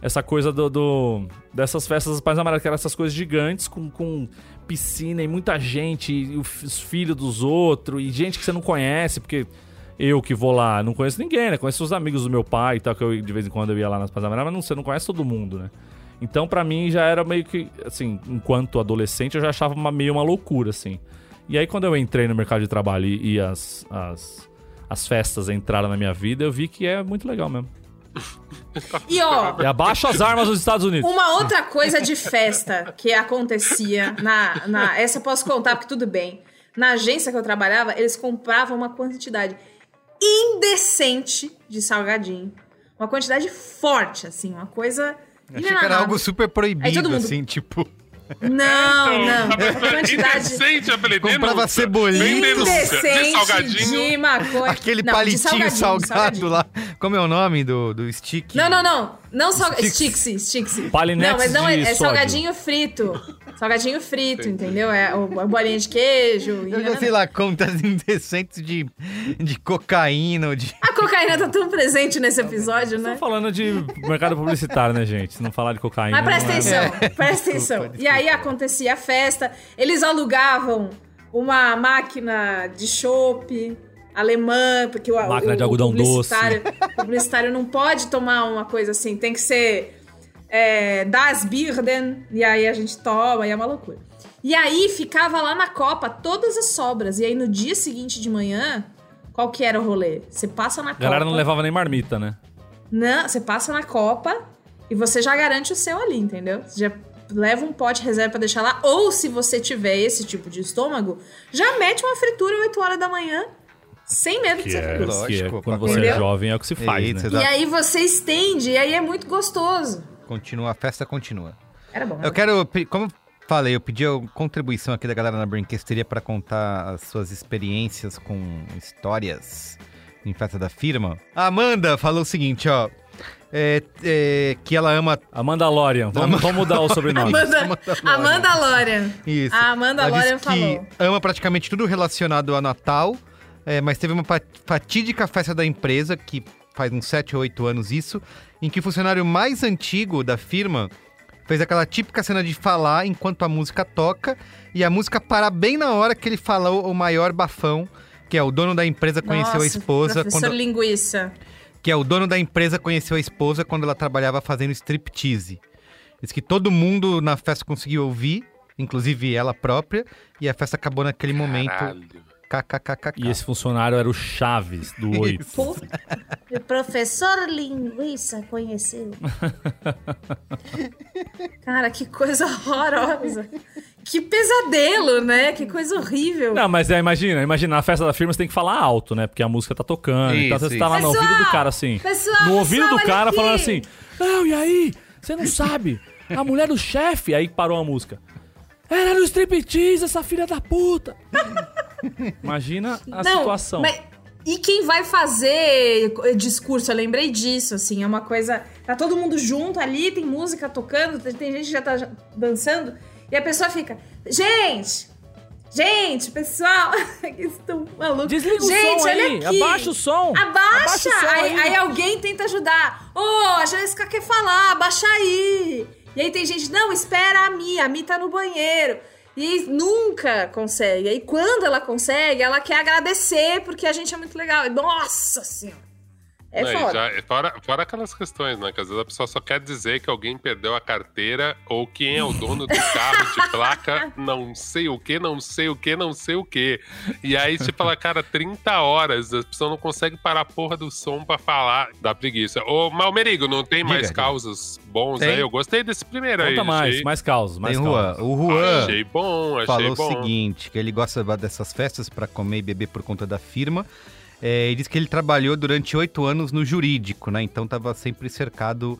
essa coisa do, do- dessas festas das pais amarelas, que eram essas coisas gigantes com, com piscina e muita gente, e os filhos dos outros, e gente que você não conhece, porque eu que vou lá não conheço ninguém, né? Conheço os amigos do meu pai e tal, que eu, de vez em quando eu ia lá nas pais amarelas, mas não, você não conhece todo mundo, né? Então, pra mim, já era meio que, assim, enquanto adolescente, eu já achava uma, meio uma loucura, assim. E aí, quando eu entrei no mercado de trabalho e, e as, as, as festas entraram na minha vida, eu vi que é muito legal mesmo. E ó, E abaixo as armas dos Estados Unidos. uma outra coisa de festa que acontecia na, na. Essa eu posso contar, porque tudo bem. Na agência que eu trabalhava, eles compravam uma quantidade indecente de salgadinho. Uma quantidade forte, assim, uma coisa. Achei que era algo super proibido, mundo- assim, tipo... Não, não. Uma quantidade. Indecente, eu falei, Comprava denúncia. cebolinha. Indecente salgadinho. de maconha. Aquele Não, de palitinho salgado salgadinho. lá. Como é o nome do, do stick? Não, não, não. Não salga... Sticks. Stixi, Stixi. Não, mas não é, é salgadinho frito. Salgadinho frito, entendeu? É o, a bolinha de queijo. <laughs> Eu já sei lá, contas <laughs> indecentes de, de cocaína, ou de... A cocaína tá tão presente nesse episódio, né? Estamos falando de mercado publicitário, né, gente? Se não falar de cocaína. Mas presta não é- atenção, <laughs> presta atenção. Desculpa, E aí acontecia a festa, eles alugavam uma máquina de chopp alemã, porque o, Máquina o, de algodão o publicitário, o publicitário não pode tomar uma coisa assim, tem que ser é, das Birden, e aí a gente toma, e é uma loucura. E aí ficava lá na Copa todas as sobras, e aí no dia seguinte de manhã, qual que era o rolê? Você passa na A galera Copa... não levava nem marmita, né? Não, você passa na Copa e você já garante o seu ali, entendeu? Você já leva um pote reserva pra deixar lá. Ou se você tiver esse tipo de estômago, já mete uma fritura 8 horas da manhã, sem medo de Que ser é, feliz. Lógico, que é quando você é Entendeu? jovem é o que se faz, Isso, né? E aí você estende, e aí é muito gostoso. Continua, a festa continua. Era bom. Eu quero, como eu falei, eu pedi a contribuição aqui da galera na Brinquesteria para contar as suas experiências com histórias em festa da firma. A Amanda falou o seguinte, ó. é, é, que ela ama. A Mandalorian. Vamos, vamos mudar o sobrenome. Amanda, Amanda Lorian. Isso. A Amanda ela Lorian falou. que ama praticamente tudo relacionado a Natal, é, mas teve uma fatídica festa da empresa, que faz uns 7 ou 8 anos isso, em que o funcionário mais antigo da firma fez aquela típica cena de falar enquanto a música toca, e a música para bem na hora que ele falou o maior bafão, que é o dono da empresa conheceu a Nossa, esposa Professor quando Linguiça. que é o dono da empresa conheceu a esposa quando ela trabalhava fazendo striptease. Diz que todo mundo na festa conseguiu ouvir, inclusive ela própria, e a festa acabou naquele momento. KKKKK. E esse funcionário era o Chaves do <laughs> 8. Puta. O professor Linguiça conheceu. <laughs> Cara, que coisa horrorosa. Que pesadelo, né? Que coisa horrível. Não, mas é, imagina, imagina, na festa da firma você tem que falar alto, né? Porque a música tá tocando. então Isso, você tá lá no isso. ouvido do cara assim. Pessoal, no ouvido pessoal, do cara aqui. falando assim: Não, e aí? Você não sabe? A mulher do chefe. Aí parou a música. Era no striptease, essa filha da puta. <laughs> Imagina a Não, situação. mas- E quem vai fazer discurso, eu lembrei disso, assim, é uma coisa. Tá todo mundo junto ali, tem música tocando, tem gente que já tá dançando, e a pessoa fica, gente! Gente, pessoal, <laughs> que estão malucos. Desliga gente, o som aí, aqui. abaixa o som. Abaixa! Abaixa o som aí, aí. aí alguém tenta ajudar. Ô, a Jéssica quer falar, abaixa aí. E aí tem gente, não, espera a Mi, a Mi tá no banheiro. E nunca consegue. Aí quando ela consegue, ela quer agradecer porque a gente é muito legal. E, Nossa senhora. É Não, e foda. já- fora, fora aquelas questões, né? Que às vezes a pessoa só quer dizer que alguém perdeu a carteira ou quem é o dono do <laughs> carro de placa, não sei o que, não sei o que, não sei o que. E aí, tipo, ela, cara, 30 horas, a pessoa não consegue parar a porra do som pra falar da preguiça. Ô, Malmerigo, não tem Diga, mais diga. causos bons Tem. aí? Eu gostei desse primeiro aí. Conta mais, achei, mais causos, mais Tem Juan. O Juan achei bom, achei falou bom. o seguinte, que ele gosta dessas festas para comer e beber por conta da firma. É, ele disse que ele trabalhou durante oito anos no jurídico, né? Então estava sempre cercado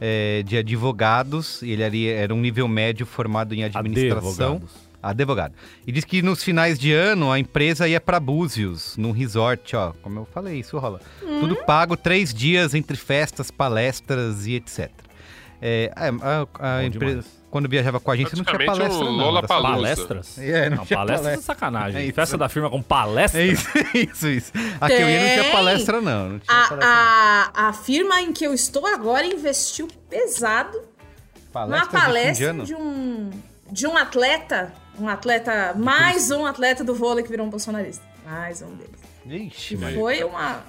é, de advogados. e Ele era, era um nível médio formado em administração. Advogados. Advogado. E diz que nos finais de ano a empresa ia para Búzios, num resort, ó. Como eu falei, isso rola. Tudo pago, três dias entre festas, palestras e etc. É, a, a- a Bom empresa, demais. quando viajava com a gente, não tinha palestra, um não. só- Lollapalooza. Palestras? É, não não, tinha palestras palestra. é sacanagem. É. Festa da firma com palestra? É isso, <laughs> isso, isso. A que eu ia não tinha palestra, não. não tinha palestra, A, a, a firma em que eu estou agora investiu pesado não. numa Palestra de de palestra um, de um atleta, um atleta, mais um atleta do vôlei que virou um bolsonarista. Mais um deles. Ixi, Que foi uma.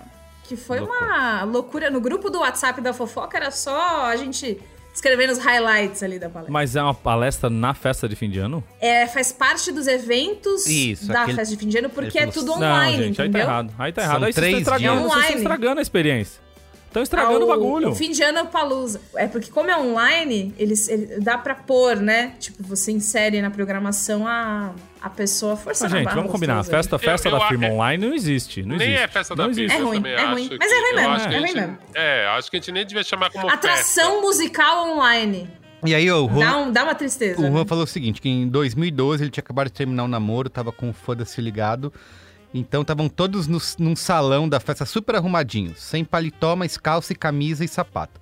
Que foi Loucura. uma loucura. No grupo do WhatsApp da fofoca era só a gente escrevendo os highlights ali da palestra. Mas é uma palestra na festa de fim de ano? É, faz parte dos eventos Isso, da aquele- festa de fim de ano, porque é tudo online, não, gente, aí tá entendeu? errado. Aí tá São errado. Aí vocês três estão estragando, vocês estão Online. estragando a experiência. Estão estragando Ah, o bagulho. O fim de ano palusa. É porque como é online, eles, ele- dá pra pôr, né? Tipo, você insere na programação a, a pessoa Mas, forçando a gente, barra vamos combinar. Festa, festa Eu- eu da firma é- online não existe. Não Nem existe. é festa não da pista, É eu ruim, é ruim. Mas é ruim eu mesmo, é ruim mesmo. É, acho que a gente nem devia chamar como Atração musical online. E aí, o Juan, Dá, um, dá uma tristeza. o né? Juan falou o seguinte, que em 2012 ele tinha acabado de terminar um namoro, tava com o foda-se ligado. Então estavam todos no- num salão da festa super arrumadinhos, sem paletó, mas calça e camisa e sapato.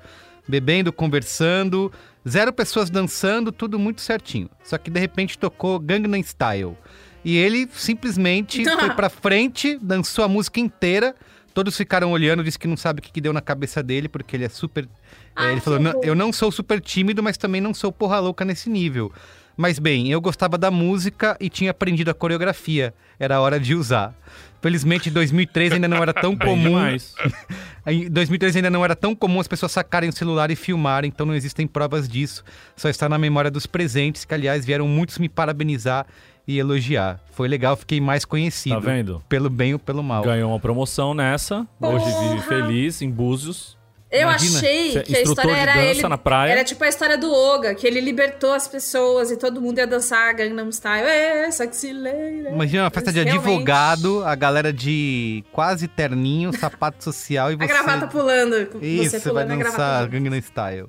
Bebendo, conversando, zero pessoas dançando, tudo muito certinho. Só que de repente tocou Gangnam Style. E ele simplesmente <laughs> foi pra frente, dançou a música inteira. Todos ficaram olhando, disse que não sabe o que, que deu na cabeça dele, porque ele é super. é, ele falou: eu não sou super tímido, mas também não sou porra louca nesse nível. Mas bem, eu gostava da música e tinha aprendido a coreografia. Era hora de usar. Felizmente, em 2013 ainda não era tão <laughs> comum. <laughs> Em 2013 ainda não era tão comum as pessoas sacarem o celular e filmarem, então não existem provas disso. Só está na memória dos presentes, que aliás vieram muitos me parabenizar e elogiar. Foi legal, fiquei mais conhecido. Tá vendo? Pelo bem ou pelo mal. Ganhou uma promoção nessa. Hoje vive feliz em Búzios. Eu Imagina, achei é que a história era ele. na praia. Era tipo a história do Oga, que ele libertou as pessoas e todo mundo ia dançar Gangnam Style. É, sexy lady. Imagina uma festa de Realmente. advogado, a galera de quase terninho, sapato social e A você... gravata pulando. Isso, você vai pulando a gravata. dançar. Gangnam Style.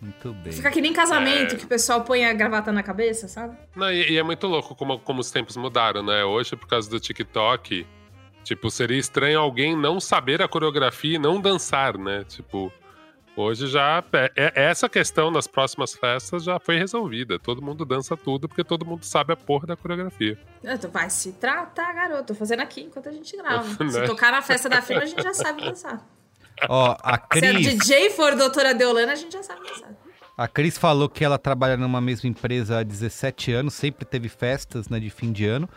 Muito bem. Fica que nem casamento, que o pessoal põe a gravata na cabeça, sabe? Não, e, e é muito louco como, como os tempos mudaram, né? Hoje, por causa do TikTok, tipo, seria estranho alguém não saber a coreografia e não dançar, né? Tipo, hoje já. é- é- essa questão nas próximas festas já foi resolvida. Todo mundo dança tudo porque todo mundo sabe a porra da coreografia. Tu vai se tratar, garoto. Tô fazendo aqui enquanto a gente grava. <laughs> Se Né? tocar na festa da firma, a gente já sabe dançar. Ó, a Se a Cris... DJ for doutora Deolana, a gente já sabe dançar. A Cris falou que ela trabalha numa mesma empresa há 17 anos, sempre teve festas né, de fim de ano.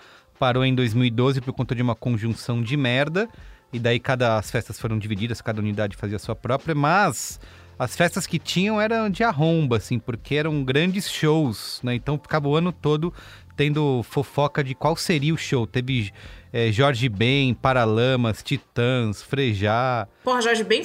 Parou em 2012 por conta de uma conjunção de merda. E daí cada, as festas foram divididas, cada unidade fazia a sua própria. Mas as festas que tinham eram de arromba, assim, porque eram grandes shows, né? Então ficava o ano todo tendo fofoca de qual seria o show. Teve eh, Jorge Ben, Paralamas, Titãs, Frejá. Porra, Jorge, bem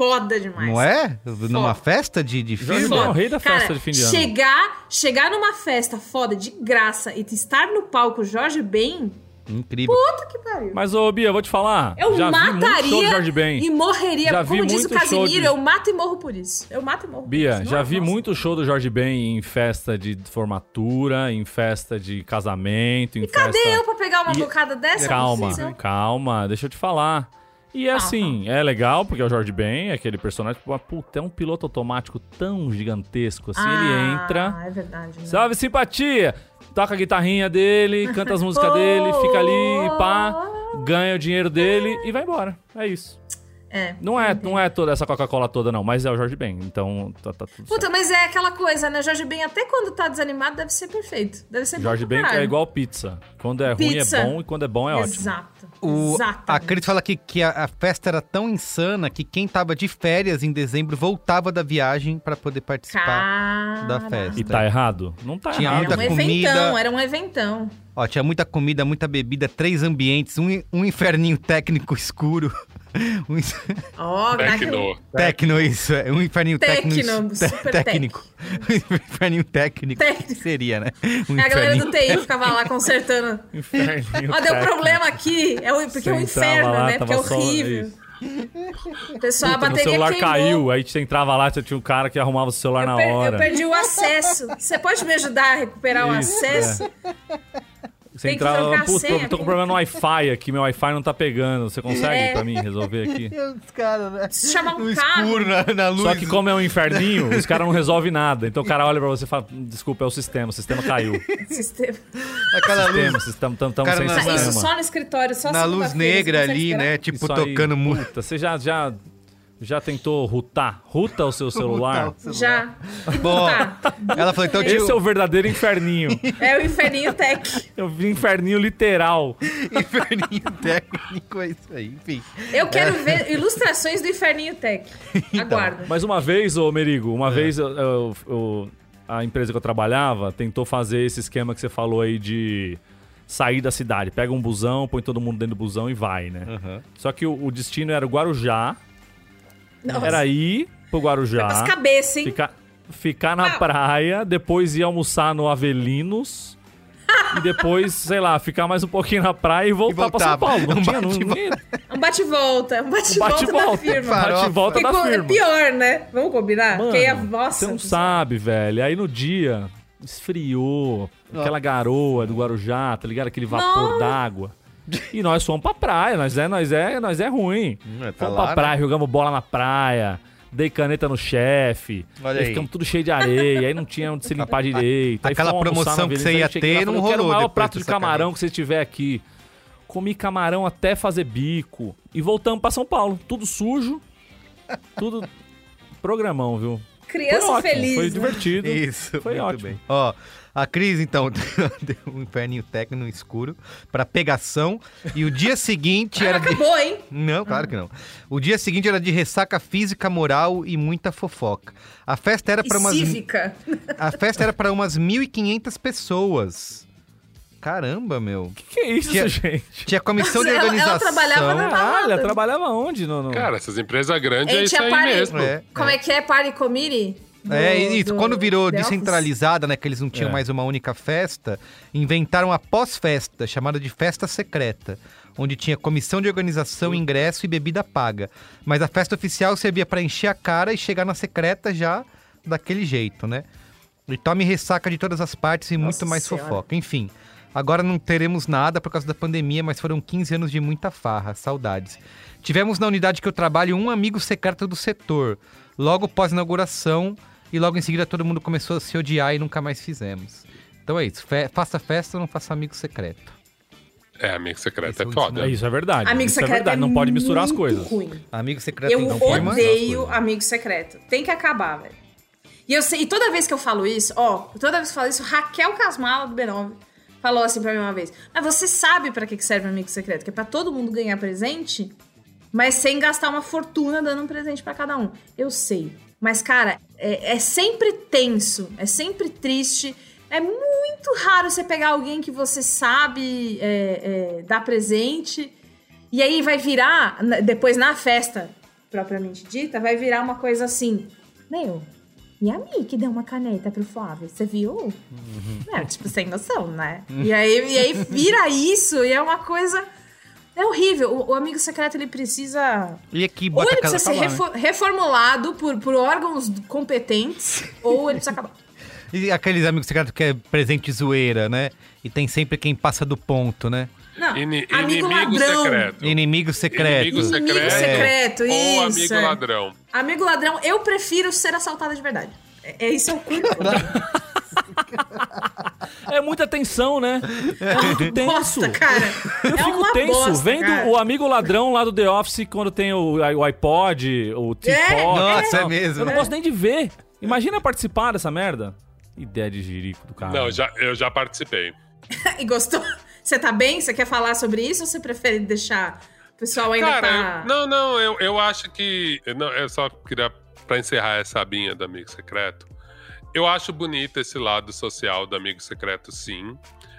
foda demais. Não é? Numa festa de, de firma? Ben é o rei da Cara, festa de fim de ano. Chegar, chegar numa festa foda de graça e estar no palco Jorge Ben Incrível. Puta que pariu. Mas, ô, Bia, vou te falar. Eu já vi muito show do mataria Jorge Ben. e morreria. Já Como diz o Casimiro, de- eu mato e morro por isso. Eu mato e morro Bia, por isso. já vi Nossa. muito show do Jorge Ben em festa de formatura, em festa de casamento, em Cadê festa... eu pra pegar uma E- bocada dessa? Calma, Não. calma, deixa eu te falar. E é assim, é legal, porque é o Jorge Ben, é aquele personagem, mas, puta, é um piloto automático tão gigantesco assim, ele entra, Ah, é verdade. né? salve simpatia, toca a guitarrinha dele, canta as músicas dele, fica ali, <laughs> pá, ganha o dinheiro dele e vai embora. É isso. É. Não é, não é toda essa Coca-Cola toda, não, mas é o Jorge Ben, então tá, tá tudo Puta, certo. mas é aquela coisa, né? Jorge Ben, até quando tá desanimado, deve ser perfeito. Deve ser Jorge Ben é igual pizza. Quando é Pizza. ruim é bom e quando é bom é ótimo. Exato. O, a. Cris fala aqui que a, a festa era tão insana que quem tava de férias em dezembro voltava da viagem pra poder participar Cara. da festa. E tá errado? Não tá Tinha errado. Era muita um comida. eventão, era um eventão. Ó, tinha muita comida, muita bebida, três ambientes, um, um inferninho técnico escuro. Um naquele- Tecno. Tecno, isso, é. Um inferninho Tecno, técnico. te- super técnico. <laughs> Um inferninho técnico. Técnico. Seria, né? Um A galera do TI ficava lá consertando. <laughs> Inferninho Ó, deu técnico. problema aqui. É o, porque é um inferno, lá, né? Porque é só- horrível. isso. Pessoal, a Puta, meu bateria celular queimou. caiu, aí você entrava lá, você tinha um cara que arrumava o celular na Eu, per- eu hora. perdi o acesso. Você pode me ajudar a recuperar o Isso, acesso? Você tem trocar a putz, senha tô com aqui." problema no Wi-Fi aqui, meu Wi-Fi não tá pegando. Você consegue É. pra mim resolver aqui? <laughs> Os caras, né? Chamar um No carro. escuro, na, na luz. Só que como é um inferninho, os caras não resolvem nada. Então o cara olha pra você e fala, desculpa, é o sistema, o sistema caiu. <laughs> Sistema. Aquela luz, Sistema, sistema, tamo, tamo Cara, sem na- sistema. Isso só no escritório, só na luz negra ali, esperar? né? Tipo, Isso aí, tocando música. Puta, você já, já, já tentou rutar? Ruta o seu celular? Já. Bom, ela falou, então, Esse tio, é o verdadeiro inferninho. <laughs> é o inferninho tech. Eu vi inferninho literal. <laughs> inferninho técnico, é isso aí, enfim. Eu quero ver ilustrações do inferninho tech. <laughs> Então, Aguardo. Mas uma vez, ô Merigo, É. uma vez eu- eu- eu- a empresa que eu trabalhava tentou fazer esse esquema que você falou aí de sair da cidade. Pega um busão, põe todo mundo dentro do busão e vai, né? Aham. Só que o, o destino era o Guarujá. Nossa. Era ir pro Guarujá. As cabeças, hein? Ficar, ficar na Ah. praia, depois ir almoçar no Avelinos. <laughs> e depois, sei lá, ficar mais um pouquinho na praia e voltar pra São. Paulo. Não Um tinha, não, bate e ninguém- Um bate-volta. Um bate-volta da firma. Bate-volta da Ficou- é firma. pior, né? Vamos combinar? Mano, Porque aí, a- nossa, você não sabe, velho. Aí no dia, esfriou, aquela garoa do Guarujá, tá ligado? Aquele vapor d'água. E nós fomos pra praia, nós é, nós é, nós é ruim. Hum, tá fomos lá, pra praia, jogamos bola na praia, dei caneta no chefe. Aí ficamos tudo cheio de areia, aí não tinha onde se limpar direito. aí aquela promoção que você ia lá, ter não falei, eu quero rolou o maior prato de camarão que você tiver aqui. Comi camarão até fazer bico. E voltamos pra São Paulo, tudo sujo, tudo programão, viu? Criança foi ótimo, feliz. Foi né? divertido. Isso, Foi muito ótimo. bem. Ó, a Cris, então, <laughs> deu um inferninho técnico no escuro pra pegação. E o dia seguinte era de... Acabou, hein? Não, claro que não. O dia seguinte era de ressaca física, moral e muita fofoca. A festa era para umas cívica. a festa era para umas 1.500 pessoas. Caramba, meu. Que, que é isso, Tinha- gente? Tinha comissão de Ela- ela organização. trabalhava na- Caralho, balada. trabalhava onde? No, no... Cara, essas empresas grandes é isso tinha aí party- mesmo. É, Como é que é Party Committee? Do- É, isso. do Quando virou descentralizada, né? Que eles não tinham É. mais uma única festa, inventaram a pós-festa, chamada de festa secreta. Onde tinha comissão de organização, ingresso e bebida paga. Mas a festa oficial servia para encher a cara e chegar na secreta já daquele jeito, né? E tome ressaca de todas as partes e Nossa muito mais Senhora. fofoca. Enfim, agora não teremos nada por causa da pandemia, mas foram 15 anos de muita farra, saudades. Tivemos na unidade que eu trabalho um amigo secreto do setor. Logo pós-inauguração, e logo em seguida todo mundo começou a se odiar e nunca mais fizemos. Então é isso, fe- faça festa, não faça amigo secreto. É, amigo secreto Esse é é foda. É, isso é verdade. Amigo isso é secreto verdade. Não pode misturar as coisas. Ruim. Amigo secreto Eu então, odeio amigo secreto. Tem que acabar, velho. E, eu sei, e toda vez que eu falo isso, ó, toda vez que eu falo isso, Raquel Casmala do B9 falou assim pra mim uma vez: Mas você sabe pra que que serve amigo secreto? Que é pra todo mundo ganhar presente, mas sem gastar uma fortuna dando um presente pra cada um. Eu sei. Mas, cara, é, é sempre tenso, é sempre triste. É muito raro você pegar alguém que você sabe é, é, dar presente e aí vai virar, depois na festa propriamente dita, vai virar uma coisa assim. Meu, E a Mi que deu uma caneta pro Flávio, você viu? Uhum. É, tipo, sem noção, né? E aí, e aí vira isso e é uma coisa. É horrível. O, o amigo secreto ele precisa. E aqui Ou bota ele precisa ser né? refo- reformulado por, por órgãos competentes, <laughs> ou ele precisa acabar. E aqueles amigos secretos que é presente zoeira, né? E tem sempre quem passa do ponto, né? Não, Ini- amigo inimigo ladrão. secreto. Inimigo secreto. Inimigo secreto. Inimigo secreto, Ou isso, amigo é. ladrão. Amigo ladrão, eu prefiro ser assaltada de verdade. É, é isso é o curto. <laughs> É muita tensão, né? É muito <laughs> tenso. Bosta, cara. Eu é fico tenso bosta, vendo cara. o amigo ladrão lá do The Office quando tem o, o iPod, o TikTok. Nossa, tal. é mesmo. Eu não É. gosto nem de ver. Imagina participar dessa merda. Ideia de jirico do cara. Não, já, eu já participei. <laughs> E gostou? Você tá bem? Você quer falar sobre isso ou você prefere deixar o pessoal ainda Cara, tá... eu- não, não, eu, eu acho que. Não, eu só queria, pra encerrar essa abinha do amigo secreto, eu acho bonito esse lado social do amigo secreto, sim.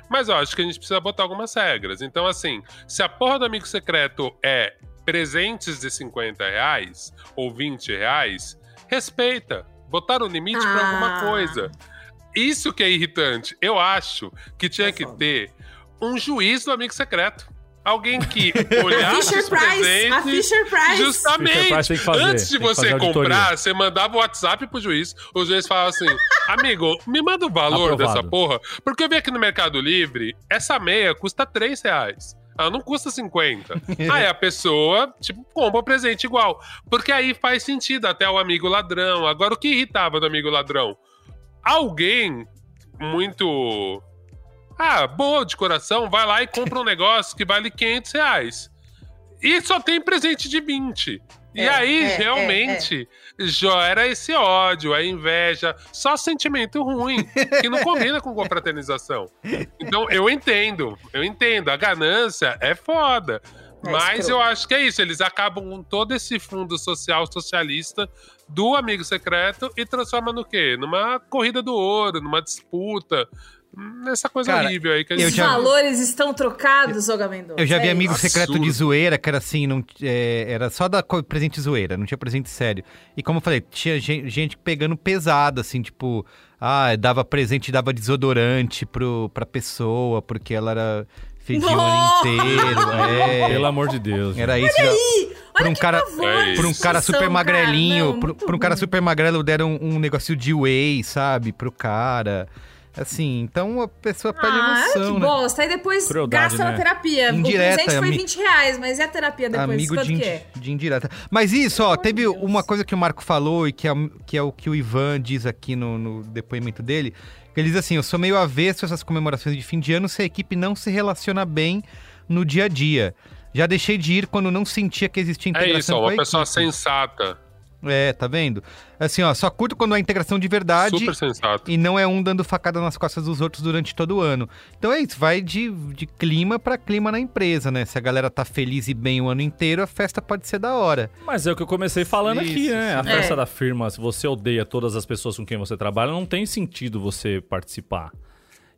Mas eu acho que a gente precisa botar algumas regras. Então, assim, se a porra do amigo secreto é presentes de 50 reais ou 20 reais, respeita. Botar um limite pra Ah. alguma coisa. Isso que é irritante. Eu acho que tinha É que ter um juiz do amigo secreto. Alguém que <laughs> olhasse Fisher os Price, presentes... a Fisher Price. Justamente. Fisher Price fazer, Antes de você comprar, você mandava o WhatsApp pro juiz. O juiz falava assim: Amigo, me manda o valor Aprovado. dessa porra. Porque eu vi aqui no Mercado Livre, essa meia custa 3 reais. Ela não custa 50. <laughs> aí a pessoa, tipo, compra o presente igual. Porque aí faz sentido até o amigo ladrão. Agora, o que irritava do amigo ladrão? Alguém muito. Ah, boa de coração, vai lá e compra um negócio que vale 500 reais. E só tem presente de 20. E É, aí, é, realmente, gera esse ódio, a inveja, só sentimento ruim, que não combina com confraternização. Então, eu entendo, eu entendo. A ganância é foda. É Mas eu acho que é isso. Eles acabam com todo esse fundo social socialista do amigo secreto e transforma no quê? Numa corrida do ouro, numa disputa. Nessa coisa Cara, horrível aí que Os gente já- valores estão trocados, Olga Mendonça. Eu já vi É amigo isso. secreto de Absurdo. zoeira, que era assim, não, é, era só da presente zoeira, não tinha presente sério. E como eu falei, tinha gen- gente pegando pesado, assim, tipo, ah, dava presente, dava desodorante pro, pra pessoa, porque ela era fedia o ano inteiro. É, Pelo amor de Deus. era isso. Olha Pra um que cara, É pra um cara super magrelinho, cara. Não, pra, um cara super magrelo deram um, um negócio de whey, sabe, pro cara. Assim, então a pessoa perde a Ah, noção, que né? bosta. Aí depois Crueldade, gasta né? na terapia. Indireta, o presente foi ami- 20 reais, mas e a terapia depois? Amigo Quanto de, que é? de indireta. Mas isso, ó, teve Deus. uma coisa que o Marco falou e que é, que é o que o Ivan diz aqui no, no depoimento dele. Que ele diz assim: eu sou meio avesso a essas comemorações de fim de ano se a equipe não se relaciona bem no dia a dia. Já deixei de ir quando não sentia que existia É integração isso, ó, com a uma pessoa equipe. sensata. É, tá vendo? Assim, ó, só curto quando há integração de verdade Super sensata. e não é um dando facada nas costas dos outros durante todo o ano. Então é isso, vai de, de clima pra clima na empresa, né? Se a galera tá feliz e bem o ano inteiro, a festa pode ser da hora. Mas é o que eu comecei falando aqui, Isso, né? A festa É. da firma, se você odeia todas as pessoas com quem você trabalha, não tem sentido você participar.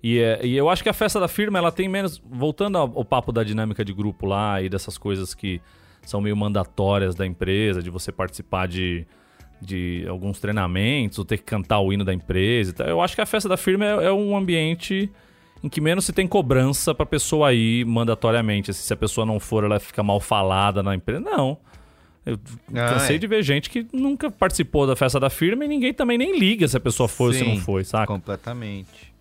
E, é- e eu acho que a festa da firma, ela tem menos. Voltando ao, ao papo da dinâmica de grupo lá e dessas coisas que são meio mandatórias da empresa, de você participar de, de alguns treinamentos, ou ter que cantar o hino da empresa e tal. Eu acho que a festa da firma é, é um ambiente em que menos se tem cobrança pra pessoa ir mandatoriamente. Assim, se a pessoa não for, ela fica mal falada na empresa. Não. Eu Ah, cansei é. de ver gente que nunca participou da festa da firma e ninguém também nem liga se a pessoa foi ou se Sim, não foi, saca? Completamente.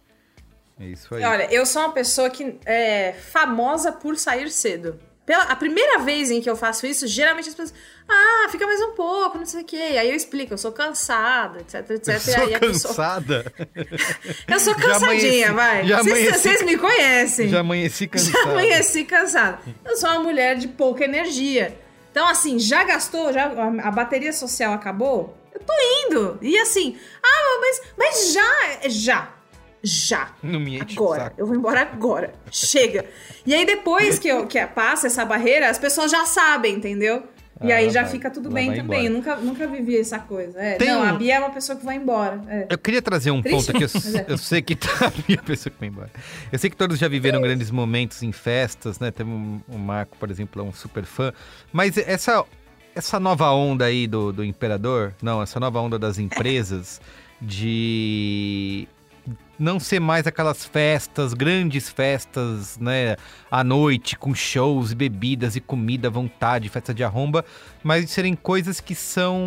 É isso aí. Olha, eu sou uma pessoa que é famosa por sair cedo. Pela, a primeira vez em que eu faço isso, geralmente as pessoas. Ah, fica mais um pouco, não sei o quê. Aí eu explico, eu sou cansada, etc, etc. <laughs> eu sou aí cansada. Eu sou <laughs> Já cansadinha, amanheci- vai. já Vocês- amanheci- Vocês me conhecem. Já amanheci cansado. <laughs> Já amanheci cansada. Eu sou uma mulher de pouca energia. Então, assim, já gastou? Já, a, a bateria social acabou? Eu tô indo. E assim, ah, mas, mas já, já, já. Não me enche Agora, eu vou embora agora. Chega. E aí, depois que, eu, que passa essa barreira, as pessoas já sabem, entendeu? E Ah, aí já vai. fica tudo bem também. embora. Eu nunca, nunca vivi essa coisa. É, Tem não, um- a Bia é uma pessoa que vai embora. É. Eu queria trazer um Triste, ponto aqui. Eu, é. eu sei que tá. <laughs> Minha pessoa que vai embora. Eu sei que todos já viveram grandes momentos em festas, né? Teve um, o Marco, por exemplo, é um super fã. Mas essa, essa nova onda aí do, do imperador, não, essa nova onda das <laughs> empresas, de não ser mais aquelas festas, grandes festas, né, à noite, com shows e bebidas e comida à vontade, festa de arromba, mas de serem coisas que são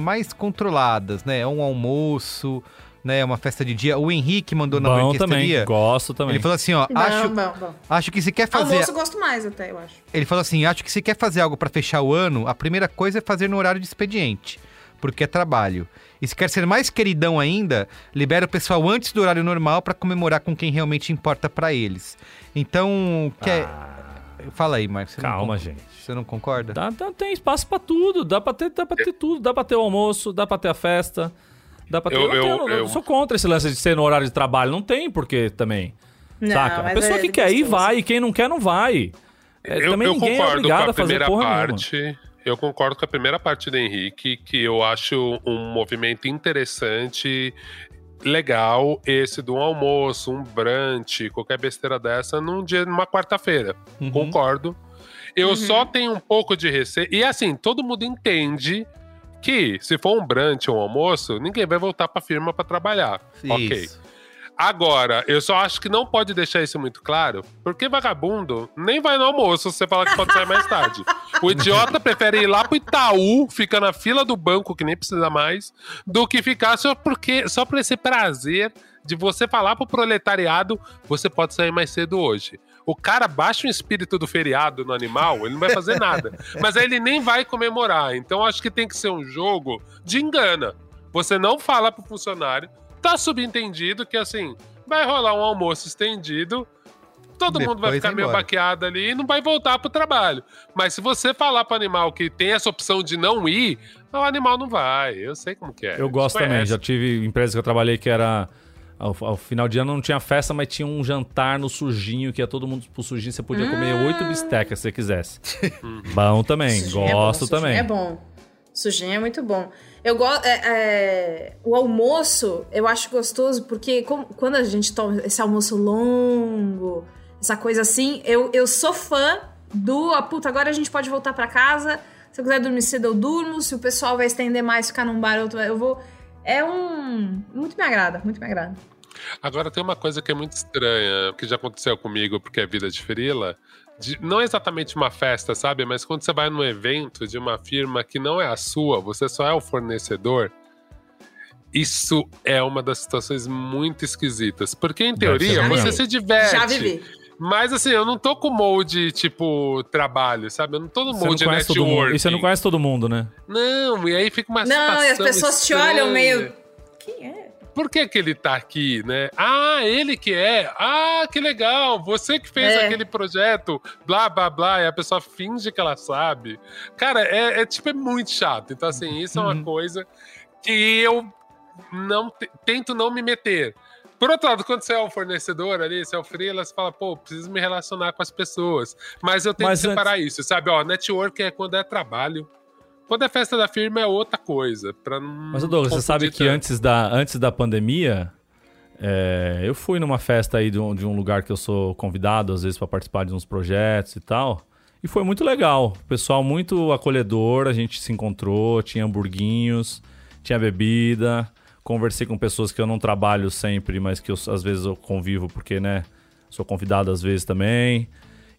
mais controladas, né? É um almoço, né, uma festa de dia. O Henrique mandou na Bom orquestraria. também, gosto também. Ele falou assim, ó, Bom, acho, bom, bom. acho que se quer fazer Almoço eu gosto mais até, eu acho. ele falou assim: acho que se quer fazer algo pra fechar o ano, a primeira coisa é fazer no horário de expediente, porque é trabalho. E se quer ser mais queridão ainda, libera o pessoal antes do horário normal pra comemorar com quem realmente importa pra eles. Então, quer. Fala aí, Marcos. você não Ah. Calma, gente. Você não concorda? Dá, dá- tem espaço pra tudo, dá pra, ter, dá pra ter tudo. Dá pra ter o almoço, dá pra ter a festa, dá pra ter... Eu- não eu- tenho- eu- sou contra esse lance de ser no horário de trabalho, não tem porquê também. Não, saca? A pessoa é que quer ir, vai, e quem não quer, não vai. É, eu, também eu ninguém é concordo com obrigado a a fazer primeira porra nenhuma. Eu concordo com a primeira parte do Henrique, que eu acho um movimento interessante, legal, esse do almoço, um brunch, qualquer besteira dessa, num dia, numa quarta-feira. Uhum. Concordo. Eu só tenho um pouco de receio. E assim, todo mundo entende que se for um brunch ou um almoço, ninguém vai voltar pra firma pra trabalhar. Ok. Agora, eu só acho que não pode deixar isso muito claro, porque vagabundo nem vai no almoço se você falar que pode sair mais tarde. O idiota prefere ir lá pro Itaú, fica na fila do banco, que nem precisa mais, do que ficar só, porque, só por esse prazer de você falar pro proletariado, você pode sair mais cedo hoje. O cara baixa o espírito do feriado no animal, ele não vai fazer nada. Mas aí ele nem vai comemorar. Então acho que tem que ser um jogo de engana. Você não fala pro funcionário, tá subentendido que assim, vai rolar um almoço estendido, todo mundo vai Depois ficar meio embora. baqueado ali e não vai voltar pro trabalho. Mas se você falar pro animal que tem essa opção de não ir, o animal não vai. Eu sei como que é. Eu gosto Conhece. também. Já tive empresas que eu trabalhei que era. Ao, ao final de ano não tinha festa, mas tinha um jantar no sujinho, que ia todo mundo pro sujinho. Você podia comer oito bistecas se você quisesse. <laughs> Bom também, Sujinho é gosto bom, sujinho também. É bom. Sujinho é muito bom. Eu gosto. o almoço eu acho gostoso porque como- quando a gente toma esse almoço longo, essa coisa assim, eu, eu sou fã do. Ah, puta, agora a gente pode voltar pra casa. Se eu quiser dormir cedo, eu durmo. Se o pessoal vai estender mais, ficar num bar, outro, eu vou. É um. Muito me agrada, muito me agrada. Agora tem uma coisa que é muito estranha, que já aconteceu comigo, porque é vida de frila. De- não exatamente uma festa, sabe? Mas quando você vai num evento de uma firma que não é a sua, você só é o fornecedor. Isso é uma das situações muito esquisitas. Porque, em teoria, você se diverte. Já vivi. Mas assim, eu não tô com molde, tipo, trabalho, sabe? Eu não tô no Você não molde conhece todo network. E você não conhece todo mundo, né? Não, e aí fica uma Não, e as situação pessoas te estranha. olham meio. Quem é? Por que, que ele tá aqui, né? Ah, ele que é. Ah, que legal. Você que fez É. aquele projeto, blá, blá, blá. E a pessoa finge que ela sabe. Cara, é, é, tipo, é muito chato. Então, assim, isso é uma coisa que eu não te- tento não me meter. Por outro lado, quando você é o fornecedor ali, você é o freela, você fala, pô, preciso me relacionar com as pessoas. Mas eu tenho Mas que separar isso, sabe? Ó, network é quando é trabalho. Quando é festa da firma é outra coisa. Pra não Mas, Douglas, você sabe que tanto. antes da, antes da pandemia, é, eu fui numa festa aí de um, de um lugar que eu sou convidado, às vezes, para participar de uns projetos e tal. E foi muito legal. O pessoal muito acolhedor, a gente se encontrou, tinha hamburguinhos, tinha bebida. Conversei com pessoas que eu não trabalho sempre, mas que eu, às vezes eu convivo porque, né, sou convidado às vezes também.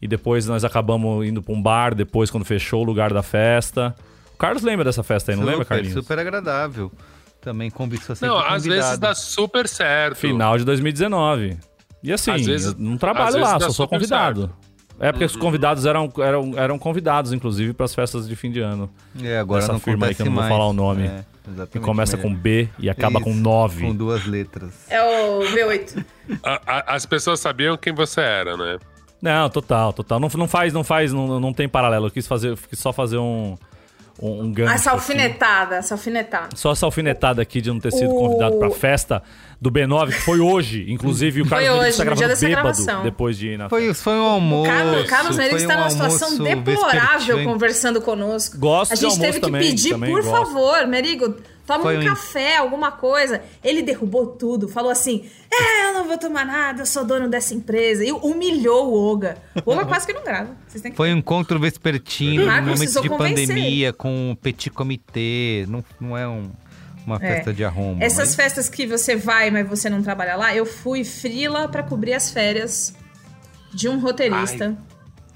E depois nós acabamos indo para um bar, depois quando fechou o lugar da festa. O Carlos lembra dessa festa aí, não lembra, super, Carlinhos? super agradável. Também convite sempre Não, às vezes convidado. dá super certo. Final de 2019. E assim, Às vezes- não trabalho lá, só sou convidado. É porque os convidados eram, eram, eram convidados, inclusive, para as festas de fim de ano. É, agora Essa não firma aí que eu não vou mais. falar o nome. É, Que começa com é. B e acaba com Isso, 9. Com duas letras. É o V8. A- a- as pessoas sabiam quem você era, né? Não, total, total. Não, não faz, não faz, não, não tem paralelo. Eu quis, fazer, eu quis só fazer um, um, um gancho. Essa assim. alfinetada, essa alfinetada. Só essa alfinetada aqui de não ter sido O- convidado pra festa do B9, que foi hoje. Inclusive, o Foi Carlos Mendes hoje, está no dia gravando bêbado gravação. depois de ir na Foi, foi um almoço. Carlos, Carlos foi Mendes está um numa situação deplorável vespertino. conversando conosco. Gosto A gente teve que também, pedir, também por gosto. favor, Merigo, toma Foi um um- café, alguma coisa. Ele derrubou tudo, falou assim: É, eu não vou tomar nada, eu sou dono dessa empresa. E humilhou o Oga. O Oga quase que não grava. Vocês têm que Foi um encontro vespertino, Marco no momento precisou de convencer. pandemia, com o petit comitê. Não, não é um, uma festa de arromba. Essas mas- festas que você vai, mas você não trabalha lá, eu fui frila pra cobrir as férias de um roteirista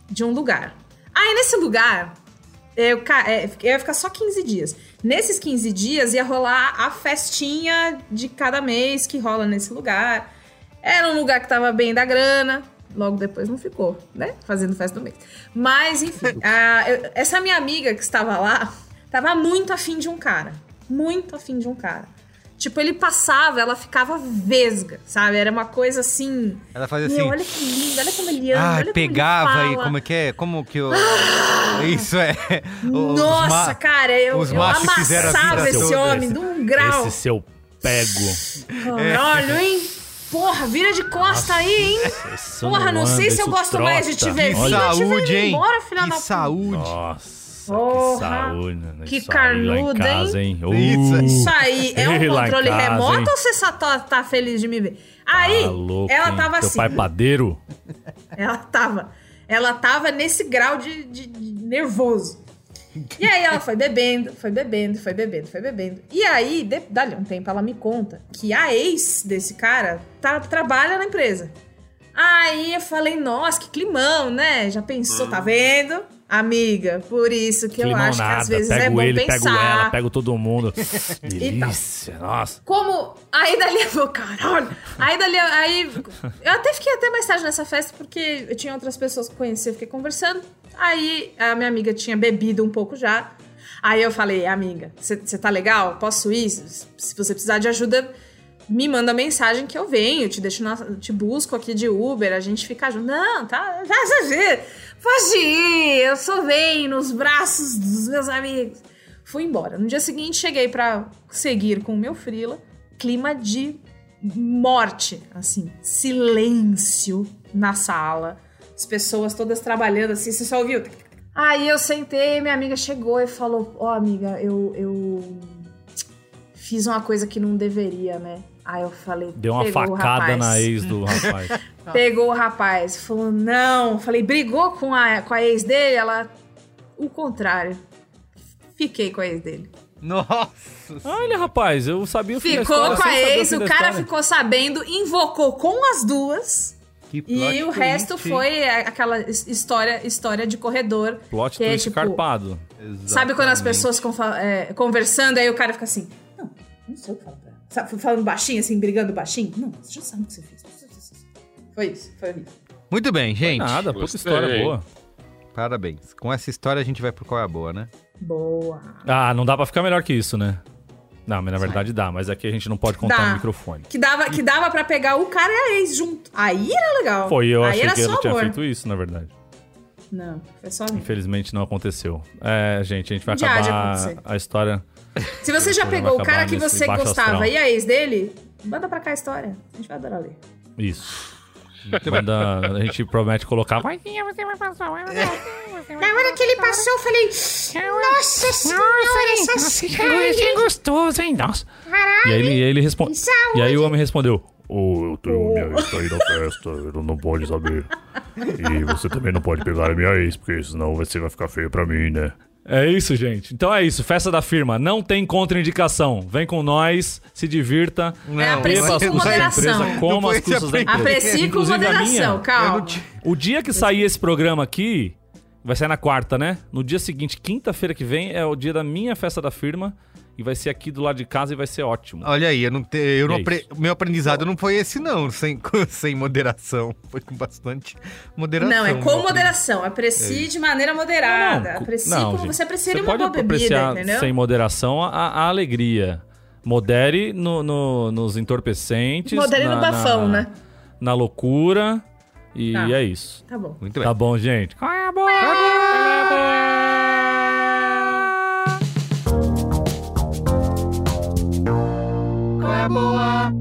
de um lugar. Aí nesse lugar, eu, é, eu ia ficar só 15 dias. Nesses 15 dias ia rolar a festinha de cada mês que rola nesse lugar. Era um lugar que tava bem da grana. Logo depois não ficou, né? Fazendo festa do mês. Mas, enfim, <laughs> a- eu- essa minha amiga que estava lá tava muito afim de um cara. Muito afim de um cara. Tipo, ele passava, ela ficava vesga, sabe? Era uma coisa assim. Ela fazia Meu, assim. olha que lindo, olha como ele anda. Ah, olha como pegava e como é que é? Como que eu. <gasps> Isso é. Os Nossa, ma- cara, eu, os eu amassava esse homem de um grau. Esse seu pego. Caralho, hein? Porra, vira de costa aí, hein? Esse Porra, não sei se eu gosto mais de te trota. ver vindo ou te ver saúde, hein? embora, filha da saúde. Nossa, Porra, que saúde. né? que aí lá em carnuda, casa, hein? Isso, Uh, Isso aí é um <laughs> controle casa, remoto hein? ou você só tá, tá feliz de me ver? Aí, tá louco, ela hein? tava Teu assim. pai padeiro? Ela tava. Ela tava nesse grau de, de- de nervoso. E aí ela foi bebendo, foi bebendo, foi bebendo, foi bebendo. E aí, de, dali um tempo, ela me conta que a ex desse cara tá, trabalha na empresa. Aí eu falei, nossa, que climão, né? Já pensou, tá vendo? Amiga, por isso que eu acho que nada. às vezes é bom ele, pensar. pego ela, pego todo mundo. <laughs> Delícia, nossa. Como. Aí dali eu vou, caralho. Aí dali. Aí. Eu até fiquei até mais tarde nessa festa, porque eu tinha outras pessoas que eu conhecia, eu fiquei conversando. Aí a minha amiga tinha bebido um pouco já. Aí eu falei, amiga, você tá legal? Posso ir? Se você precisar de ajuda, me manda mensagem que eu venho, te deixo na, te busco aqui de Uber, a gente fica junto. Não, tá, ir, eu sou bem nos braços dos meus amigos. Fui embora. No dia seguinte, cheguei pra seguir com o meu frila. Clima de morte, assim, silêncio na sala. As pessoas todas trabalhando assim, você só ouviu. Aí eu sentei, minha amiga chegou e falou: Ó, amiga, eu, eu fiz uma coisa que não deveria, né? Aí eu falei: Deu uma "Pegou o facada rapaz." na ex do rapaz. <laughs> Pegou o rapaz, falou, não. Falei, brigou com a, com a ex dele? Ela, o contrário. Fiquei com a ex dele. Nossa. Olha, rapaz, eu sabia o Ficou história com a ex, o cara ficou sabendo, invocou com as duas. Que E plot o twist. resto foi aquela his- história, história de corredor. Plot que é, twist tipo, carpado. Sabe quando as pessoas é, conversando, aí o cara fica assim, não, não sei o que falar pra ela. Sabe, falando baixinho, assim, brigando baixinho? Não, você já sabe o que você fez. Foi isso, foi horrível. Muito bem, gente. Nada, puta Gostei. história boa. Parabéns. Com essa história a gente vai pro qual é a boa, né? Boa. Ah, não dá pra ficar melhor que isso, né? Não, mas na verdade dá, mas aqui a gente não pode contar Dá. no microfone. Que dava, que dava pra pegar o cara e a ex junto. Aí era legal. Foi, eu Aí achei que só ela tinha amor. feito isso, na verdade. Não, foi só. Infelizmente não aconteceu. É, gente, a gente vai Já acabar a história. Se você já Vai pegou o cara que você gostava astral. e a ex dele, manda pra cá a história. A gente vai adorar ler. Isso. Manda, a gente promete colocar. Vai, Na hora que ele passou, eu falei: Nossa senhora, essa que gostoso, hein? Nossa. E aí ele, e aí ele responde. E aí o homem respondeu: Ô, eu tenho minha ex aí na festa, ele não pode saber. E você também não pode pegar a minha ex, porque senão você vai ficar feio pra mim, né? É isso, gente. Então é isso. Festa da firma. Não tem contraindicação. Vem com nós, se divirta. É, aprecie com moderação. empresa, coma Não as custas da empresa. Aprecie com moderação, calma. o dia que sair esse programa aqui, vai sair na quarta, né? No dia seguinte, quinta-feira que vem, é o dia da minha festa da firma. E vai ser aqui do lado de casa e vai ser ótimo. Olha aí, eu não te, eu não é apre- meu aprendizado não foi esse não, sem, <laughs> sem moderação. Foi com bastante moderação. Não, é com moderação. Aprecie de maneira moderada. Não, cu- aprecie não, como gente. você apreciaria Você uma pode boa bebida, apreciar entendeu? sem moderação a, a alegria. Modere no- no- nos entorpecentes. Modere na- no bafão, na- né? Na loucura. E Tá. é isso. Tá bom. Muito bem. Tá bom, gente? Qual é boa?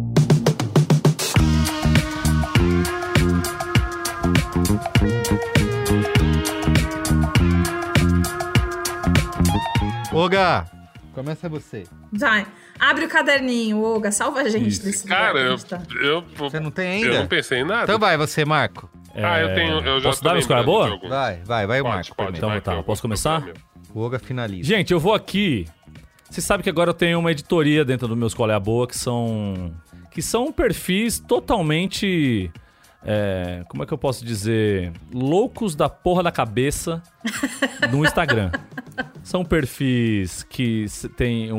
Olga, começa você. Vai. Abre o caderninho, Olga. Salva a gente Isso. desse Cara, eu, eu, Você não tem eu ainda? não pensei em nada. Então vai, você, Marco. Ah, eu tenho. Eu já Posso dar uma escolha boa? Vai, vai, vai Pode, Marco pode. Então vai, tá, eu posso começar? O Olga finaliza. Gente, eu vou aqui Você sabe que agora eu tenho uma editoria dentro do meus Qual é Boa que são. que são perfis totalmente. é, como é que eu posso dizer? Loucos da porra da cabeça no Instagram. <laughs> São perfis que têm um,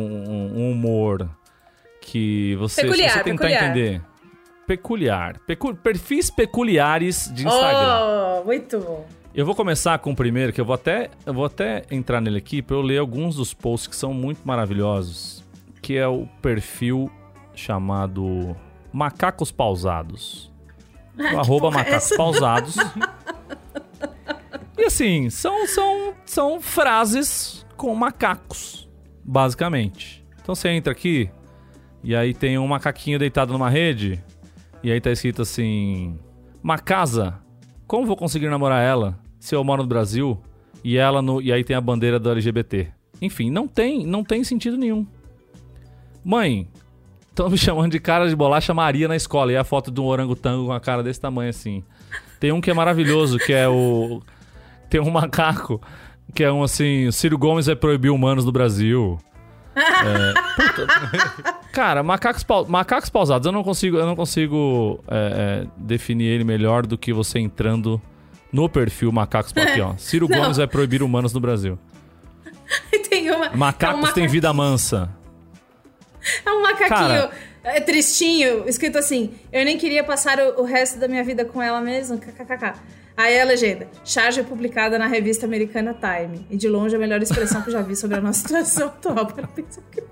um humor que você, Peculiar, você tentar peculiar. entender. Peculiar. Pecu- perfis peculiares de Instagram. Oh, muito bom. Eu vou começar com o primeiro, que eu vou até, eu vou até entrar nele aqui para eu ler alguns dos posts que são muito maravilhosos, que é o perfil chamado Macacos Pausados. <laughs> O arroba é Macacos? Pausados. <laughs> e assim, são, são, são frases com macacos, basicamente. Então você entra aqui, e aí tem um macaquinho deitado numa rede, e aí tá escrito assim: Macasa, como vou conseguir namorar ela se eu moro no Brasil e ela no e aí tem a bandeira do LGBT? Enfim, não tem, não tem sentido nenhum. Mãe, estão me <laughs> chamando de cara de bolacha Maria na escola e a foto de um orangotango com a cara desse tamanho assim. Tem um que é maravilhoso, que é o tem um macaco que é um assim, Ciro Gomes vai proibir humanos no Brasil. É. <laughs> Cara, macacos, pau- macacos pausados, eu não consigo, eu não consigo é, é, definir ele melhor do que você entrando no perfil Macacos Pausados. Aqui, ó. <laughs> Ciro Não. Gomes vai proibir humanos no Brasil. <laughs> tem uma. Macacos é um maca- têm vida mansa. É um macaquinho Cara. é, tristinho, escrito assim: Eu nem queria passar o, o resto da minha vida com ela mesmo. KKKK. Aí a legenda: Charge é publicada na revista americana Time. E de longe a melhor expressão que eu já vi sobre a nossa situação atual. <laughs> Para pensar que-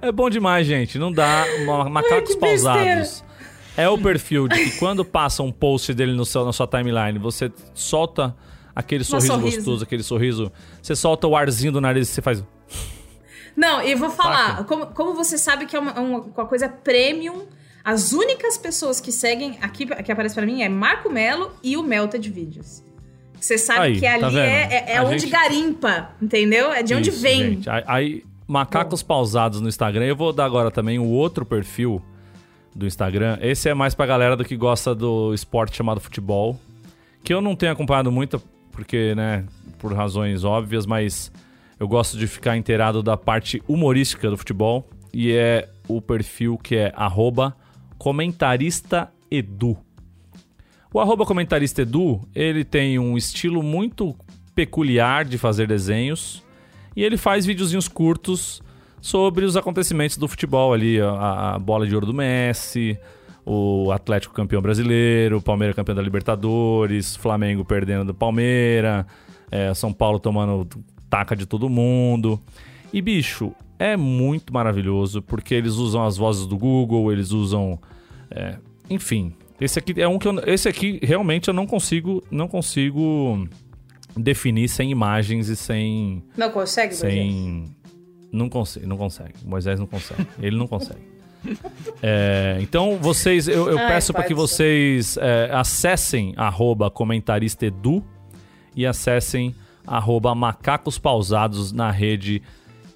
É bom demais, gente. Não dá. Ma- Macacos que besteira. É o perfil de que quando passa um post dele no seu, na sua timeline, você solta aquele sorriso, sorriso. gostoso, aquele sorriso. Você solta o arzinho do nariz e você faz. Não, e vou falar: como, como você sabe que é uma, uma- coisa premium. As únicas pessoas que seguem aqui, que aparece pra mim é Marco Melo e o Melted Vídeos. Você sabe Aí, que ali tá é, é- é onde gente- garimpa, entendeu? É de onde Isso, vem. gente. Aí, aí, macacos pausados no Instagram. Eu vou dar agora também o outro perfil do Instagram. Esse é mais pra galera do que gosta do esporte chamado futebol. Que eu não tenho acompanhado muito, porque, né, por razões óbvias, mas eu gosto de ficar inteirado da parte humorística do futebol. E é o perfil que é arroba comentarista edu. O arroba comentarista edu, ele tem um estilo muito peculiar de fazer desenhos e ele faz videozinhos curtos sobre os acontecimentos do futebol ali, a, a bola de ouro do Messi, o Atlético campeão brasileiro, o Palmeiras campeão da Libertadores, Flamengo perdendo do Palmeiras, é, São Paulo tomando taca de todo mundo. E bicho, é muito maravilhoso porque eles usam as vozes do Google, eles usam, é, enfim. Esse aqui é um que eu, esse aqui realmente eu não consigo, não consigo definir sem imagens e sem Não consegue, sem não consegue, não consegue. Moisés não consegue. Ele não consegue. <laughs> É, então vocês, eu, eu Ai, peço para que vocês é, acessem arroba comentarista edu e acessem arroba macacos pausados na rede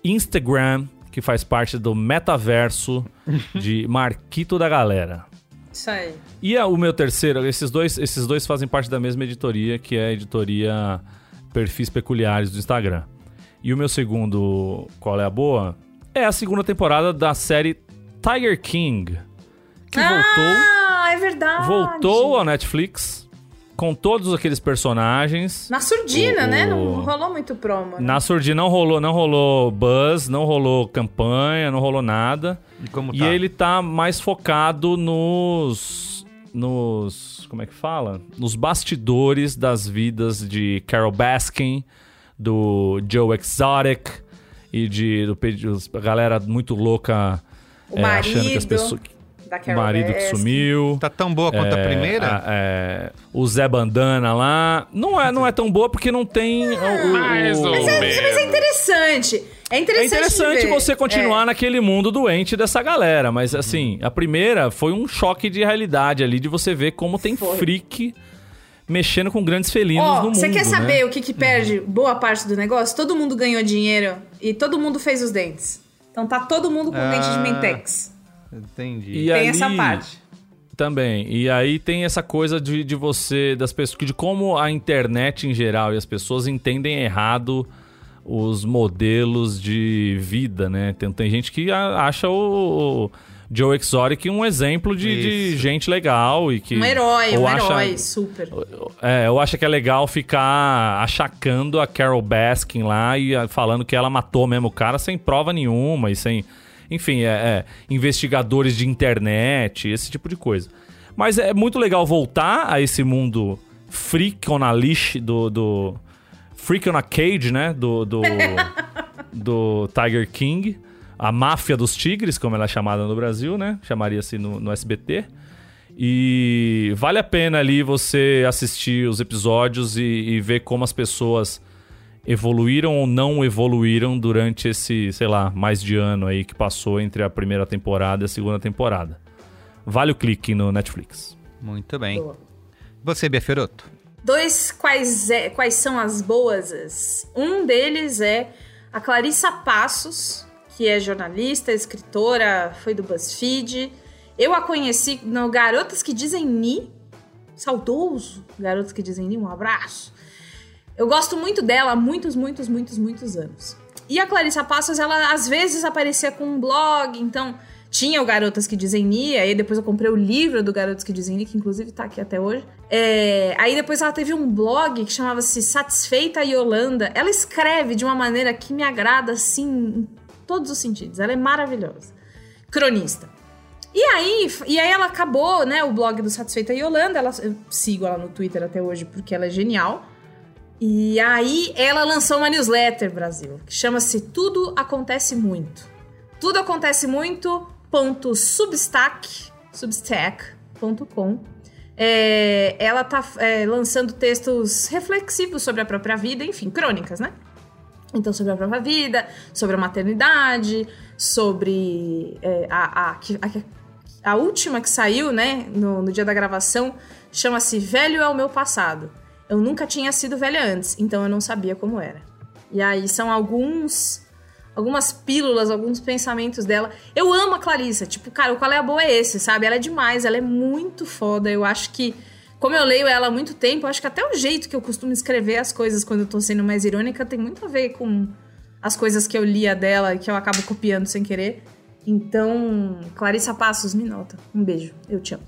Instagram, que faz parte do metaverso <laughs> de Marquito da Galera. Isso aí. E a- o meu terceiro, esses dois, esses dois fazem parte da mesma editoria, que é a editoria Perfis Peculiares do Instagram. E o meu segundo, qual é a boa? É a segunda temporada da série Tiger King, que Ah, é verdade. voltou, voltou à Netflix com todos aqueles personagens. Na surdina, O- né? Não rolou muito promo. né? Na surdina não rolou, não rolou buzz, não rolou campanha, não rolou nada. E como E tá? ele tá mais focado nos. Nos. Como é que fala? Nos bastidores das vidas de Carol Baskin, do Joe Exotic e de do, a galera muito louca O é, achando que as marido pessoas. da O marido que sumiu. Tá tão boa quanto a É, primeira? a- é, o Zé Bandana lá. Não é, não é tão boa porque não tem. o- o- Mais o- ou Mas é interessante. É interessante. é interessante de ver. você continuar É. naquele mundo doente dessa galera, mas assim, a primeira foi um choque de realidade ali de você ver como tem Foi. freak mexendo com grandes felinos Ó, no mundo. você quer né? saber o que, que perde boa parte do negócio? Todo mundo ganhou dinheiro e todo mundo fez os dentes. Então tá todo mundo com Ah. dente de mentex. Entendi. E Tem ali- essa parte. Também. E aí tem essa coisa de, de você, das pessoas, de como a internet em geral e as pessoas entendem errado os modelos de vida, né? Tem, tem gente que acha o, o Joe Exotic um exemplo de, de gente legal e que... Um herói, um acha- herói, super. É, eu acho que é legal ficar achacando a Carol Baskin lá e ah, falando que ela matou mesmo o cara sem prova nenhuma e sem. Enfim, é, é, investigadores de internet, esse tipo de coisa. Mas é muito legal voltar a esse mundo freak on a leash do. do freak on a cage, né? Do. do, <laughs> do Tiger King. A máfia dos tigres, como ela é chamada no Brasil, né? Chamaria-se no, no SBT. E vale a pena ali você assistir os episódios e, e ver como as pessoas evoluíram ou não evoluíram durante esse, sei lá, mais de ano aí que passou entre a primeira temporada e a segunda temporada. Vale o clique no Netflix. Muito bem. Boa. Você, Bia Fiorotto? Dois quais, é, quais são as boas? Um deles é a Clarissa Passos, que é jornalista, escritora, foi do BuzzFeed. Eu a conheci no Garotas que Dizem Ni, saudoso Garotas que Dizem Ni, um abraço. Eu gosto muito dela há muitos, muitos, muitos, muitos anos. E a Clarissa Passos, ela às vezes aparecia com um blog, então tinha o Garotas que Dizem Ni, aí depois eu comprei o livro do Garotas que Dizem Ni, que inclusive tá aqui até hoje. É, aí depois ela teve um blog que chamava-se Satisfeita Yolanda. Ela escreve de uma maneira que me agrada, assim, todos os sentidos. Ela é maravilhosa. Cronista. E aí, e aí ela acabou, né, o blog do Satisfeita Yolanda, ela, eu sigo ela no Twitter até hoje porque ela é genial. E aí ela lançou uma newsletter, Brasil, que chama-se Tudo Acontece Muito. Tudo Acontece Muito, ponto substack, substack.com. É, ela tá é, lançando textos reflexivos sobre a própria vida, enfim, crônicas, né? Então, sobre a própria vida, sobre a maternidade, sobre é, a, a, a, a última que saiu, né, no, no dia da gravação, chama-se Velho é o Meu Passado. Eu nunca tinha sido velha antes, então eu não sabia como era. E aí são alguns. Algumas pílulas, alguns pensamentos dela. Eu amo a Clarissa. Tipo, cara, o qual é a boa é esse, sabe? Ela é demais, ela é muito foda. Eu acho que, como eu leio ela há muito tempo, acho que até o jeito que eu costumo escrever as coisas quando eu tô sendo mais irônica tem muito a ver com as coisas que eu lia dela e que eu acabo copiando sem querer. Então, Clarissa Passos, me nota. Um beijo. Eu te amo.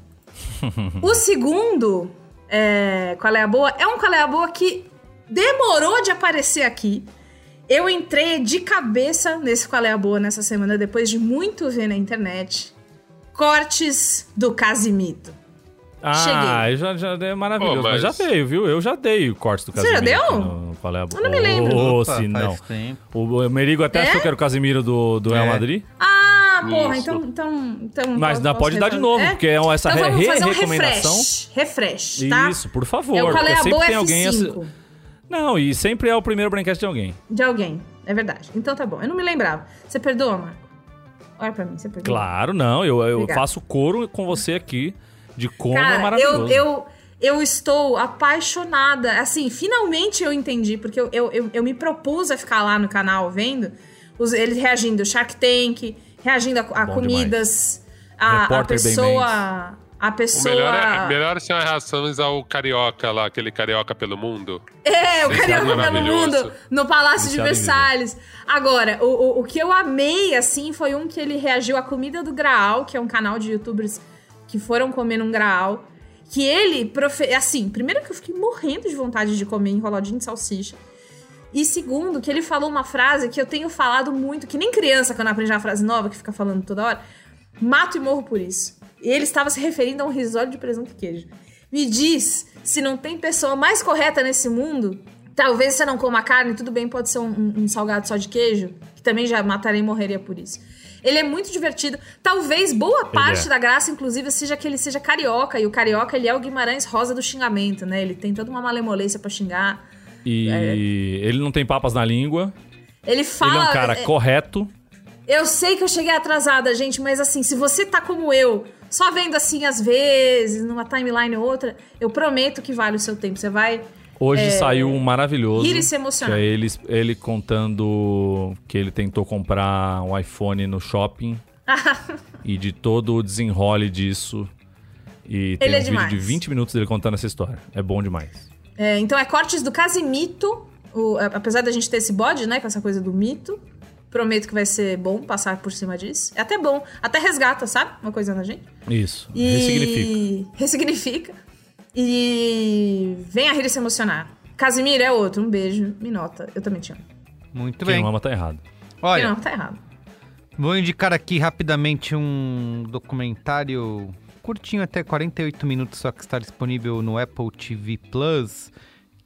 <laughs> o segundo, é, qual é a boa? É um qual é a boa que demorou de aparecer aqui. Eu entrei de cabeça nesse qual é a boa nessa semana, depois de muito ver na internet. Cortes do Casimito. Ah, Cheguei. já, já é maravilhoso. Pô, mas... mas- já veio, viu? Eu já dei o corte do Você já Casimiro. deu? no- Qual é a boa? Eu não me lembro. Ô, Opa, se não. tempo. O, Merigo até É? achou que era o Casimiro do, do Real É. Madrid. Ah, porra, Isso. então, então, então. Mas não, pode dar de novo, É? porque é essa Então vamos re- fazer um recomendação. refresh. Refresh, tá? Isso, por favor. É o qual é porque a sempre boa tem alguém. assi- F5 Não, e sempre é o primeiro Braincast de alguém. de alguém. É verdade. Então tá bom. Eu não me lembrava. Você perdoa, Marco? Olha pra mim, você perdoa. Claro, não. Eu, eu Obrigada. faço coro com você aqui de como é Cara, maravilhoso. eu, eu, eu estou apaixonada. Assim, finalmente eu entendi, porque eu, eu, eu, eu me propus a ficar lá no canal vendo os, eles reagindo ao Shark Tank, reagindo a, a comidas, a, a pessoa. A O pessoa. melhor é, melhor são as reações ao carioca lá, aquele carioca pelo mundo. É, o Viciado Carioca pelo maravilhoso. Mundo no Palácio de Viciado em Versalhes. Agora, o, o, o que eu amei, assim, foi um que ele reagiu à comida do Graal, que é um canal de youtubers que foram comer num Graal. Que ele, profe... assim, primeiro que eu fiquei morrendo de vontade de comer enroladinho de salsicha. E segundo, que ele falou uma frase que eu tenho falado muito, que nem criança quando aprende uma frase nova, que fica falando toda hora. Mato e morro por isso. E ele estava se referindo a um risório de presunto e queijo. Me diz se não tem pessoa mais correta nesse mundo. Talvez você não coma carne, tudo bem, pode ser um, um- salgado só de queijo, que também já mataria e morreria por isso. Ele é muito divertido. Talvez boa parte é. da graça, inclusive, seja que ele seja carioca. E o carioca, ele é o Guimarães Rosa do xingamento, né? Ele tem toda uma malemolência pra xingar. E ele não tem papas na língua. Ele fala. ele é um cara é- correto. Eu sei que eu cheguei atrasada, gente, mas assim, se você tá como eu, só vendo assim às vezes, numa timeline ou outra, eu prometo que vale o seu tempo. Você vai. Hoje saiu um maravilhoso. É. rir e se emocionar. Que é ele, ele contando que ele tentou comprar um iPhone no shopping. <laughs> e de todo o desenrole disso. E tem Ele é um vídeo demais. de 20 minutos dele contando essa história. É bom demais. É, então é cortes do Casimito, O- apesar da gente ter esse bode, né, com essa coisa do mito, prometo que vai ser bom passar por cima disso. É até bom, até resgata, sabe? Uma coisa na gente. Isso. E... Ressignifica. Ressignifica. E vem a Riri se emocionar. Casimiro é outro, um beijo, me nota. Eu também te amo. Muito Quem bem. não ama tá errado. Olha, Não, tá errado. vou indicar aqui rapidamente um documentário curtinho, até 48 minutos, só que está disponível no Apple TV Plus,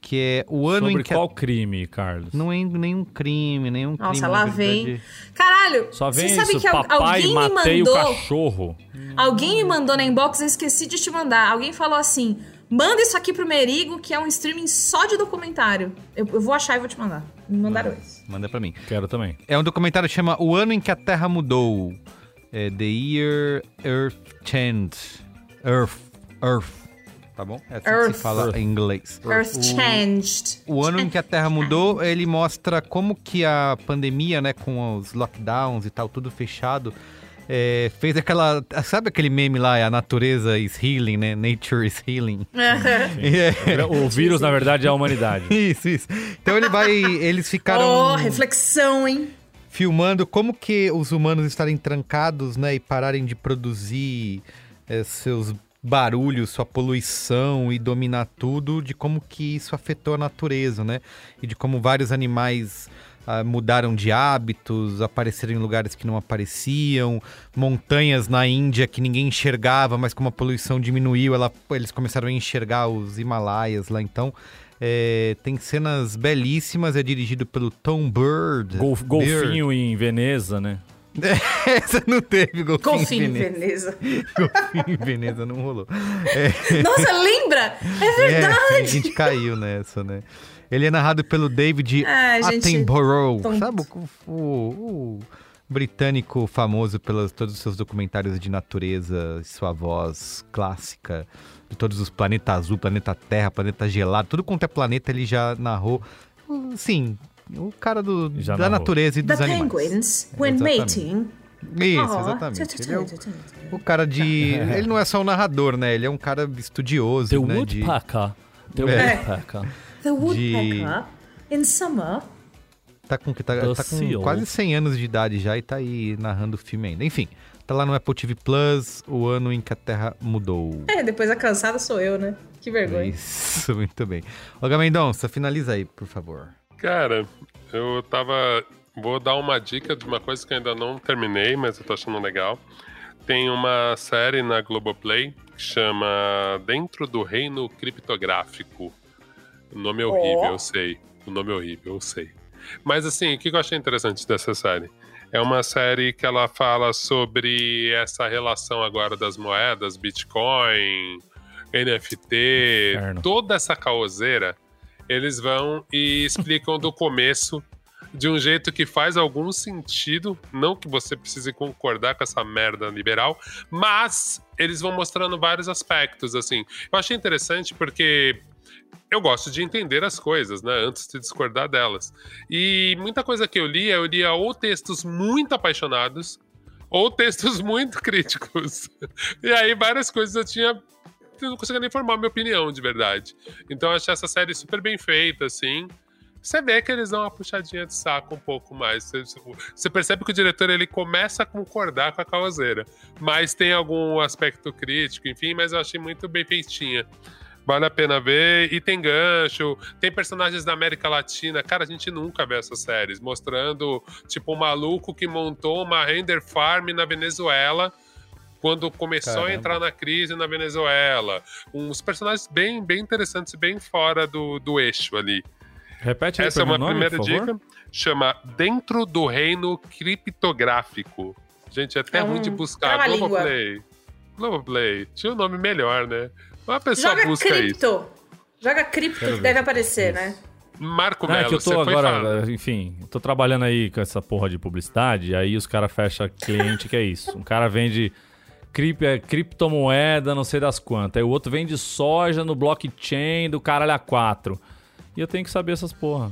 que é o ano Sobre em que... qual crime, Carlos? Não é nenhum crime, nenhum crime. Nossa, lá vem. Caralho, Só vem você sabe isso, que al- papai alguém me matei o mandou. cachorro. Alguém me mandou na inbox, eu esqueci de te mandar. Alguém falou assim: manda isso aqui pro Merigo, que é um streaming só de documentário. Eu, eu vou achar e vou te mandar. Me mandaram isso. Manda pra mim. Quero também. É um documentário que chama O Ano em que a Terra Mudou. É The Year Earth Changed. Earth. Earth. Tá bom? É assim que Earth. se fala em inglês. Earth Changed. O ano em que a Terra mudou, ele mostra como que a pandemia, né, com os lockdowns e tal, tudo fechado, é, fez aquela... Sabe aquele meme lá, a natureza is healing, né? Nature is healing. <laughs> É- O vírus, na verdade, é a humanidade. <laughs> Isso, isso. Então ele vai... Eles ficaram... Oh, reflexão, hein? filmando como que os humanos estarem trancados, né, e pararem de produzir eh, seus barulhos, sua poluição e dominar tudo, de como que isso afetou a natureza, né, e de como vários animais ah, mudaram de hábitos, apareceram em lugares que não apareciam, montanhas na Índia que ninguém enxergava, mas como a poluição diminuiu, ela- eles começaram a enxergar os Himalaias lá, então... eh, tem cenas belíssimas, é dirigido pelo Tom Bird. Golf- golfinho em Veneza, né? <laughs> Essa não teve golfinho, Golfinho em em Veneza. Veneza. <laughs> Golfinho em Veneza não rolou. Nossa, lembra? É É, verdade. a gente caiu nessa, né? Ele é narrado pelo David Ah, Attenborough, tonto. sabe? O, o- o britânico famoso pelos todos os seus documentários de natureza, sua voz clássica, de todos os planetas azul, planeta Terra, planeta gelado, tudo quanto é planeta ele já narrou. Sim, o cara do, Já da narrou. natureza e The dos animais. penguins, when Exatamente. mating. Isso, exatamente. Ele é o, o cara de. <laughs> Ele não é só um narrador, né? Ele é um cara estudioso, The né? de- Woodpecker. The É. The woodpecker in summer. Tá com, tá, tá com quase 100 anos de idade já e tá aí narrando o filme ainda. Enfim, tá lá no Apple TV Plus, o ano em que a Terra mudou. É, depois a cansada sou eu, né? Que vergonha. Isso, <laughs> muito bem. Ô, Gamendonça, finaliza aí, por favor. Cara, eu tava. Vou dar uma dica de uma coisa que eu ainda não terminei, mas eu tô achando legal. Tem uma série na Globoplay que chama Dentro do Reino Criptográfico. O nome é horrível, eu sei. O nome é horrível, eu sei. Mas assim, o que eu achei interessante dessa série? É uma série que ela fala sobre essa relação agora das moedas, Bitcoin, NFT, Inferno. toda essa caoseira. Eles vão e explicam do começo de um jeito que faz algum sentido. Não que você precise concordar com essa merda liberal, mas eles vão mostrando vários aspectos, assim. Eu achei interessante porque eu gosto de entender as coisas, né? Antes de discordar delas. E muita coisa que eu lia, eu lia ou textos muito apaixonados, ou textos <laughs> muito críticos. E aí várias coisas eu tinha. Eu não conseguia nem formar minha opinião de verdade. Então eu achei essa série super bem feita, assim. Você vê que eles dão uma puxadinha de saco um pouco mais. Você, percebe que o diretor ele começa a concordar com a causeira. Mas tem algum aspecto crítico, enfim, mas eu achei muito bem feitinha. Vale a pena ver. E tem gancho, tem personagens da América Latina. Cara, a gente nunca vê essas séries. Mostrando, tipo, um maluco que montou uma render farm na Venezuela quando começou Caramba. a entrar na crise na Venezuela. Uns personagens bem, bem interessantes, bem fora do, do eixo ali. Repete aí Essa é uma nome, primeira dica. Chama Dentro do Reino Criptográfico. Gente, é até É ruim um de buscar. trava-língua. Globoplay. Globoplay. Tinha um nome melhor, né? Pessoa Joga busca isso. cripto. Joga cripto que deve aparecer, né? Marco Não, é Melo, que eu tô agora, enfim, tô trabalhando aí com essa porra de publicidade, aí os caras fecham cliente que é isso. Um cara vende é, criptomoeda, não sei das quantas. Aí o outro vende soja no blockchain do caralho A4. E eu tenho que saber essas porra.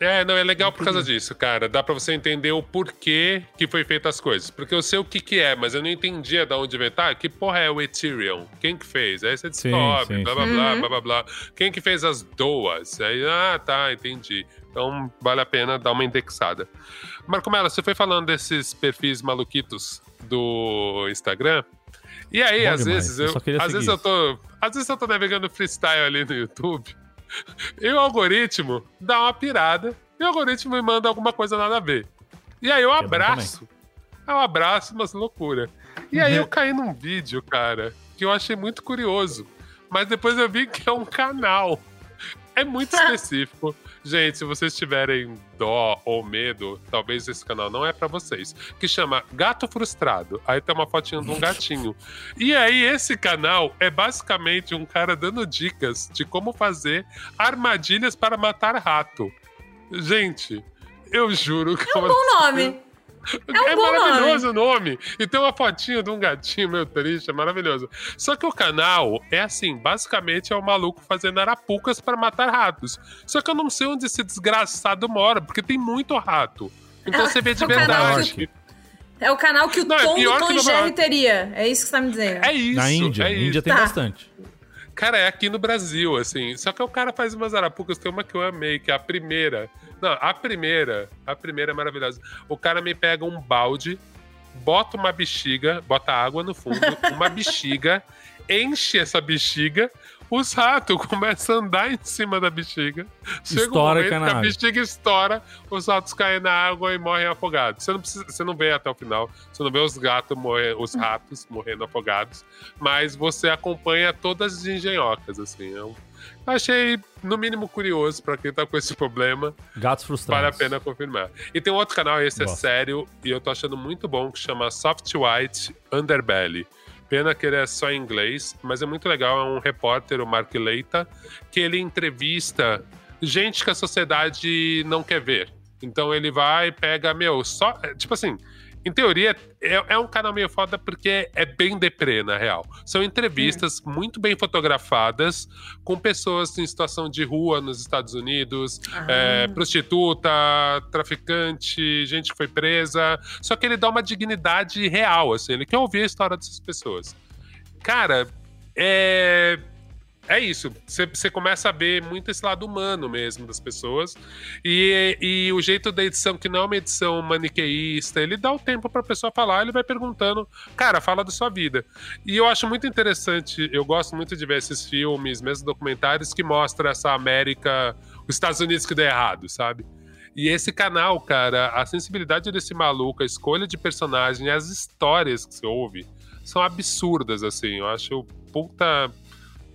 É, não, é legal por causa disso, cara. Dá pra você entender o porquê que foi feito as coisas. Porque eu sei o que que é, mas eu não entendia de onde veio. Tá, que porra é o Ethereum? Quem que fez? Aí você descobre, sim, blá, sim. blá, blá, blá, blá, blá. Quem que fez as doas? Aí, ah, tá, entendi. Então, vale a pena dar uma indexada. Marco Mello, você foi falando desses perfis maluquitos do Instagram. E aí, Bom às demais, vezes, eu eu, às vezes eu tô. Às vezes eu tô navegando freestyle ali no YouTube. <laughs> E o algoritmo dá uma pirada. E o algoritmo me manda alguma coisa nada a ver. E aí eu abraço. Eu abraço umas loucura. E aí eu caí num vídeo, cara, que eu achei muito curioso. Mas depois eu vi que é um canal. É muito <laughs> específico. Gente, se vocês tiverem dó ou medo, talvez esse canal não é pra vocês. Que chama Gato Frustrado. Aí tem uma fotinha de um gatinho. E aí esse canal é basicamente um cara dando dicas de como fazer armadilhas para matar rato. Gente, eu juro que É um bom nome. É um é bom maravilhoso o nome. E tem uma fotinho de um gatinho meio triste, é maravilhoso. Só que o canal é assim, basicamente é o maluco fazendo arapucas para matar ratos. Só que eu não sei onde esse desgraçado mora, porque tem muito rato. Então É, você vê de é <laughs> o verdade. É o canal que o Não, é Tom do pior Tom e Jerry teria. É isso que você tá me dizendo. É isso. Na Índia. é isso. Índia tem Tá. bastante. Cara, é aqui no Brasil, assim. Só que o cara faz umas arapucas, tem uma que eu amei, que é a primeira. Não, a primeira, a primeira é maravilhosa. O cara me pega um balde, bota uma bexiga, bota água no fundo, uma <laughs> bexiga, enche essa bexiga, os ratos <laughs> começam a andar em cima da bexiga. Chega Estoura um momento que a bexiga estoura, os ratos caem na água e morrem afogados. Você não, precisa, você não vê até o final, você não vê os gatos morrer, os ratos morrendo afogados, mas você acompanha todas as engenhocas, assim. Eu achei, no mínimo, curioso pra quem tá com esse problema. Gatos frustrados. Vale a pena confirmar. E tem um outro canal, esse é sério, e eu tô achando muito bom, que chama Soft White Underbelly. Pena que ele é só em inglês, mas é muito legal. É um repórter, o Mark Leita, que ele entrevista gente que a sociedade não quer ver. Então ele vai e pega, meu, só. Tipo assim, em teoria, é, é um canal meio foda porque é bem deprê, na real. São entrevistas muito bem fotografadas com pessoas em situação de rua nos Estados Unidos, Ah. é, prostituta, traficante, gente que foi presa. Só que ele dá uma dignidade real, assim. Ele quer ouvir a história dessas pessoas. Cara, é. É isso. Você- começa a ver muito esse lado humano mesmo das pessoas. E, e o jeito da edição, que não é uma edição maniqueísta, ele dá o tempo pra pessoa falar, ele vai perguntando, cara, fala da sua vida. E eu acho muito interessante, eu gosto muito de ver esses filmes, mesmo documentários, que mostram essa América, os Estados Unidos que deu errado, sabe? E esse canal, cara, a sensibilidade desse maluco, a escolha de personagem, as histórias que você ouve, são absurdas, assim. Eu acho puta.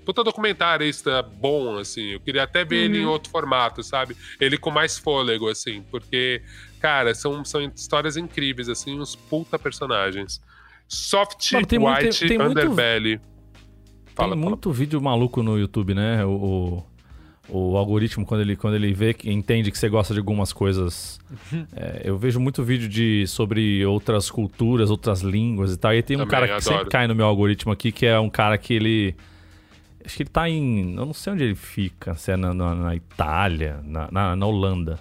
Puta documentarista bom, assim. Eu queria até ver ele em outro formato, sabe? Ele com mais fôlego, assim. Porque, cara, são, são histórias incríveis, assim, uns puta personagens. Soft Mano, tem muito- White tem muito- Underbelly. Fala, Tem fala. muito vídeo maluco no YouTube, né? O, o, o algoritmo, quando ele, quando ele vê, que entende que você gosta de algumas coisas. <laughs> é, eu vejo muito vídeo de, sobre outras culturas, outras línguas e tal. E tem um Também, cara que adoro. sempre cai no meu algoritmo aqui, que é um cara que ele. Acho que ele tá em. Eu não sei onde ele fica, se é na, na- na Itália, na, na, na Holanda.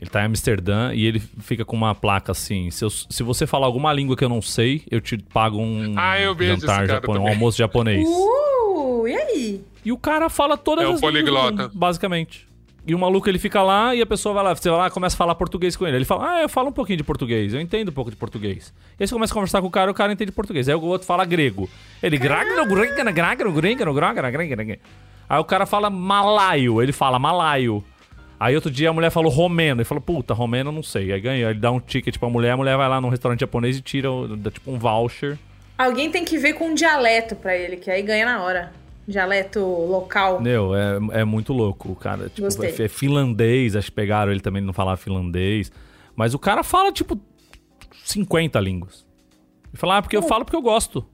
Ele tá em Amsterdã e ele fica com uma placa assim: se, eu- se você falar alguma língua que eu não sei, eu te pago um Ah, jantar japonês, um almoço japonês. Uh, e aí? E o cara fala todas É as línguas do poliglota. mundo, basicamente. E o maluco ele fica lá e a pessoa vai lá, você vai lá começa a falar português com ele. Ele fala, ah, eu falo um pouquinho de português, eu entendo um pouco de português. E aí você começa a conversar com o cara, o cara entende português. Aí o outro fala grego. Ele. Aí o cara fala malaio, ele fala malaio. Aí outro dia a mulher falou romeno. Ele falou, puta, romeno não sei. Aí ganha, ele dá um ticket pra mulher, a mulher vai lá num restaurante japonês e tira, dá tipo um voucher. Alguém tem que ver com um dialeto pra ele, que aí ganha na hora. Dialeto local. Meu, é, é muito louco. O cara, tipo, Gostei. é, é finlandês, acho que pegaram ele também, não falava finlandês. Mas o cara fala, tipo, 50 línguas. Ele fala, ah, porque eu falo porque eu gosto.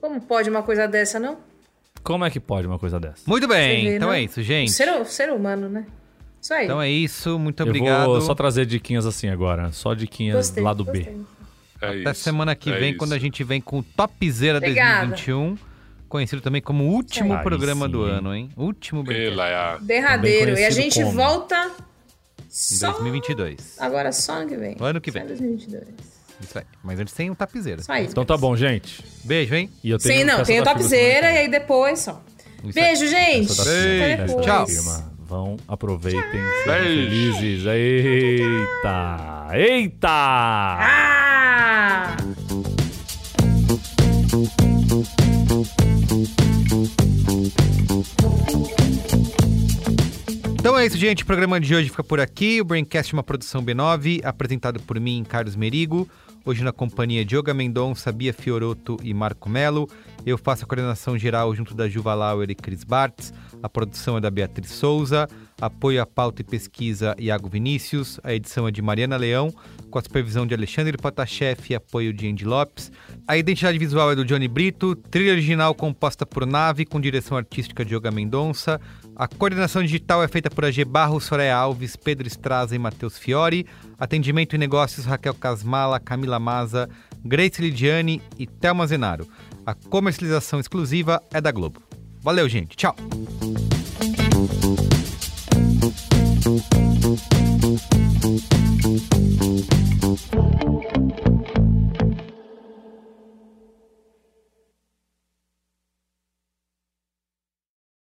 Como pode uma coisa dessa, não? Como é que pode uma coisa dessa? Muito bem, vê, então né? é isso, gente. Ser, ser humano, né? Isso aí. Então é isso, muito Eu obrigado. vou só trazer diquinhas assim agora. Só diquinhas Gostei, do lado B. É Até isso, semana que é vem, isso. quando a gente vem com o Topzera Obrigada. 2021, conhecido também como o último Aí programa sim, do ano, hein? Último brinquedo. Ela é a- Derradeiro. E a gente como? volta Em Só- 2022. Agora só ano que vem. Ano que Só vem. em 2022. Isso aí. Mas antes tem um tapizeira. Só isso. Então tá bom, gente. Beijo, hein? E eu tenho Sim, não, tem o semana e aí depois só. Isso aí. Beijo, gente. Festa da Beijo. Tchau. Vão, aproveitem, sejam Beijo. felizes. Eita! Eita! Ah! Então é isso, gente. O programa de hoje fica por aqui. O Braincast é uma produção B9, apresentado por mim, Carlos Merigo. Hoje na companhia de Olga Mendonça, Bia Fioroto e Marco Melo. Eu faço a coordenação geral junto da Juva Lauer e Cris Bartz. A produção é da Beatriz Souza. Apoio à pauta e pesquisa, Iago Vinícius. A edição é de Mariana Leão, com a supervisão de Alexandre Potashev e apoio de Andy Lopes. A identidade visual é do Johnny Brito. Trilha original composta por Nave, com direção artística de Olga Mendonça. A coordenação digital é feita por AG Barros, Soraya Alves, Pedro Estraza e Matheus Fiore. Atendimento e negócios Raquel Casmala, Camila Maza, Grace Lidiane e Thelma Zenaro. A comercialização exclusiva é da Globo. Valeu, gente. Tchau. Thank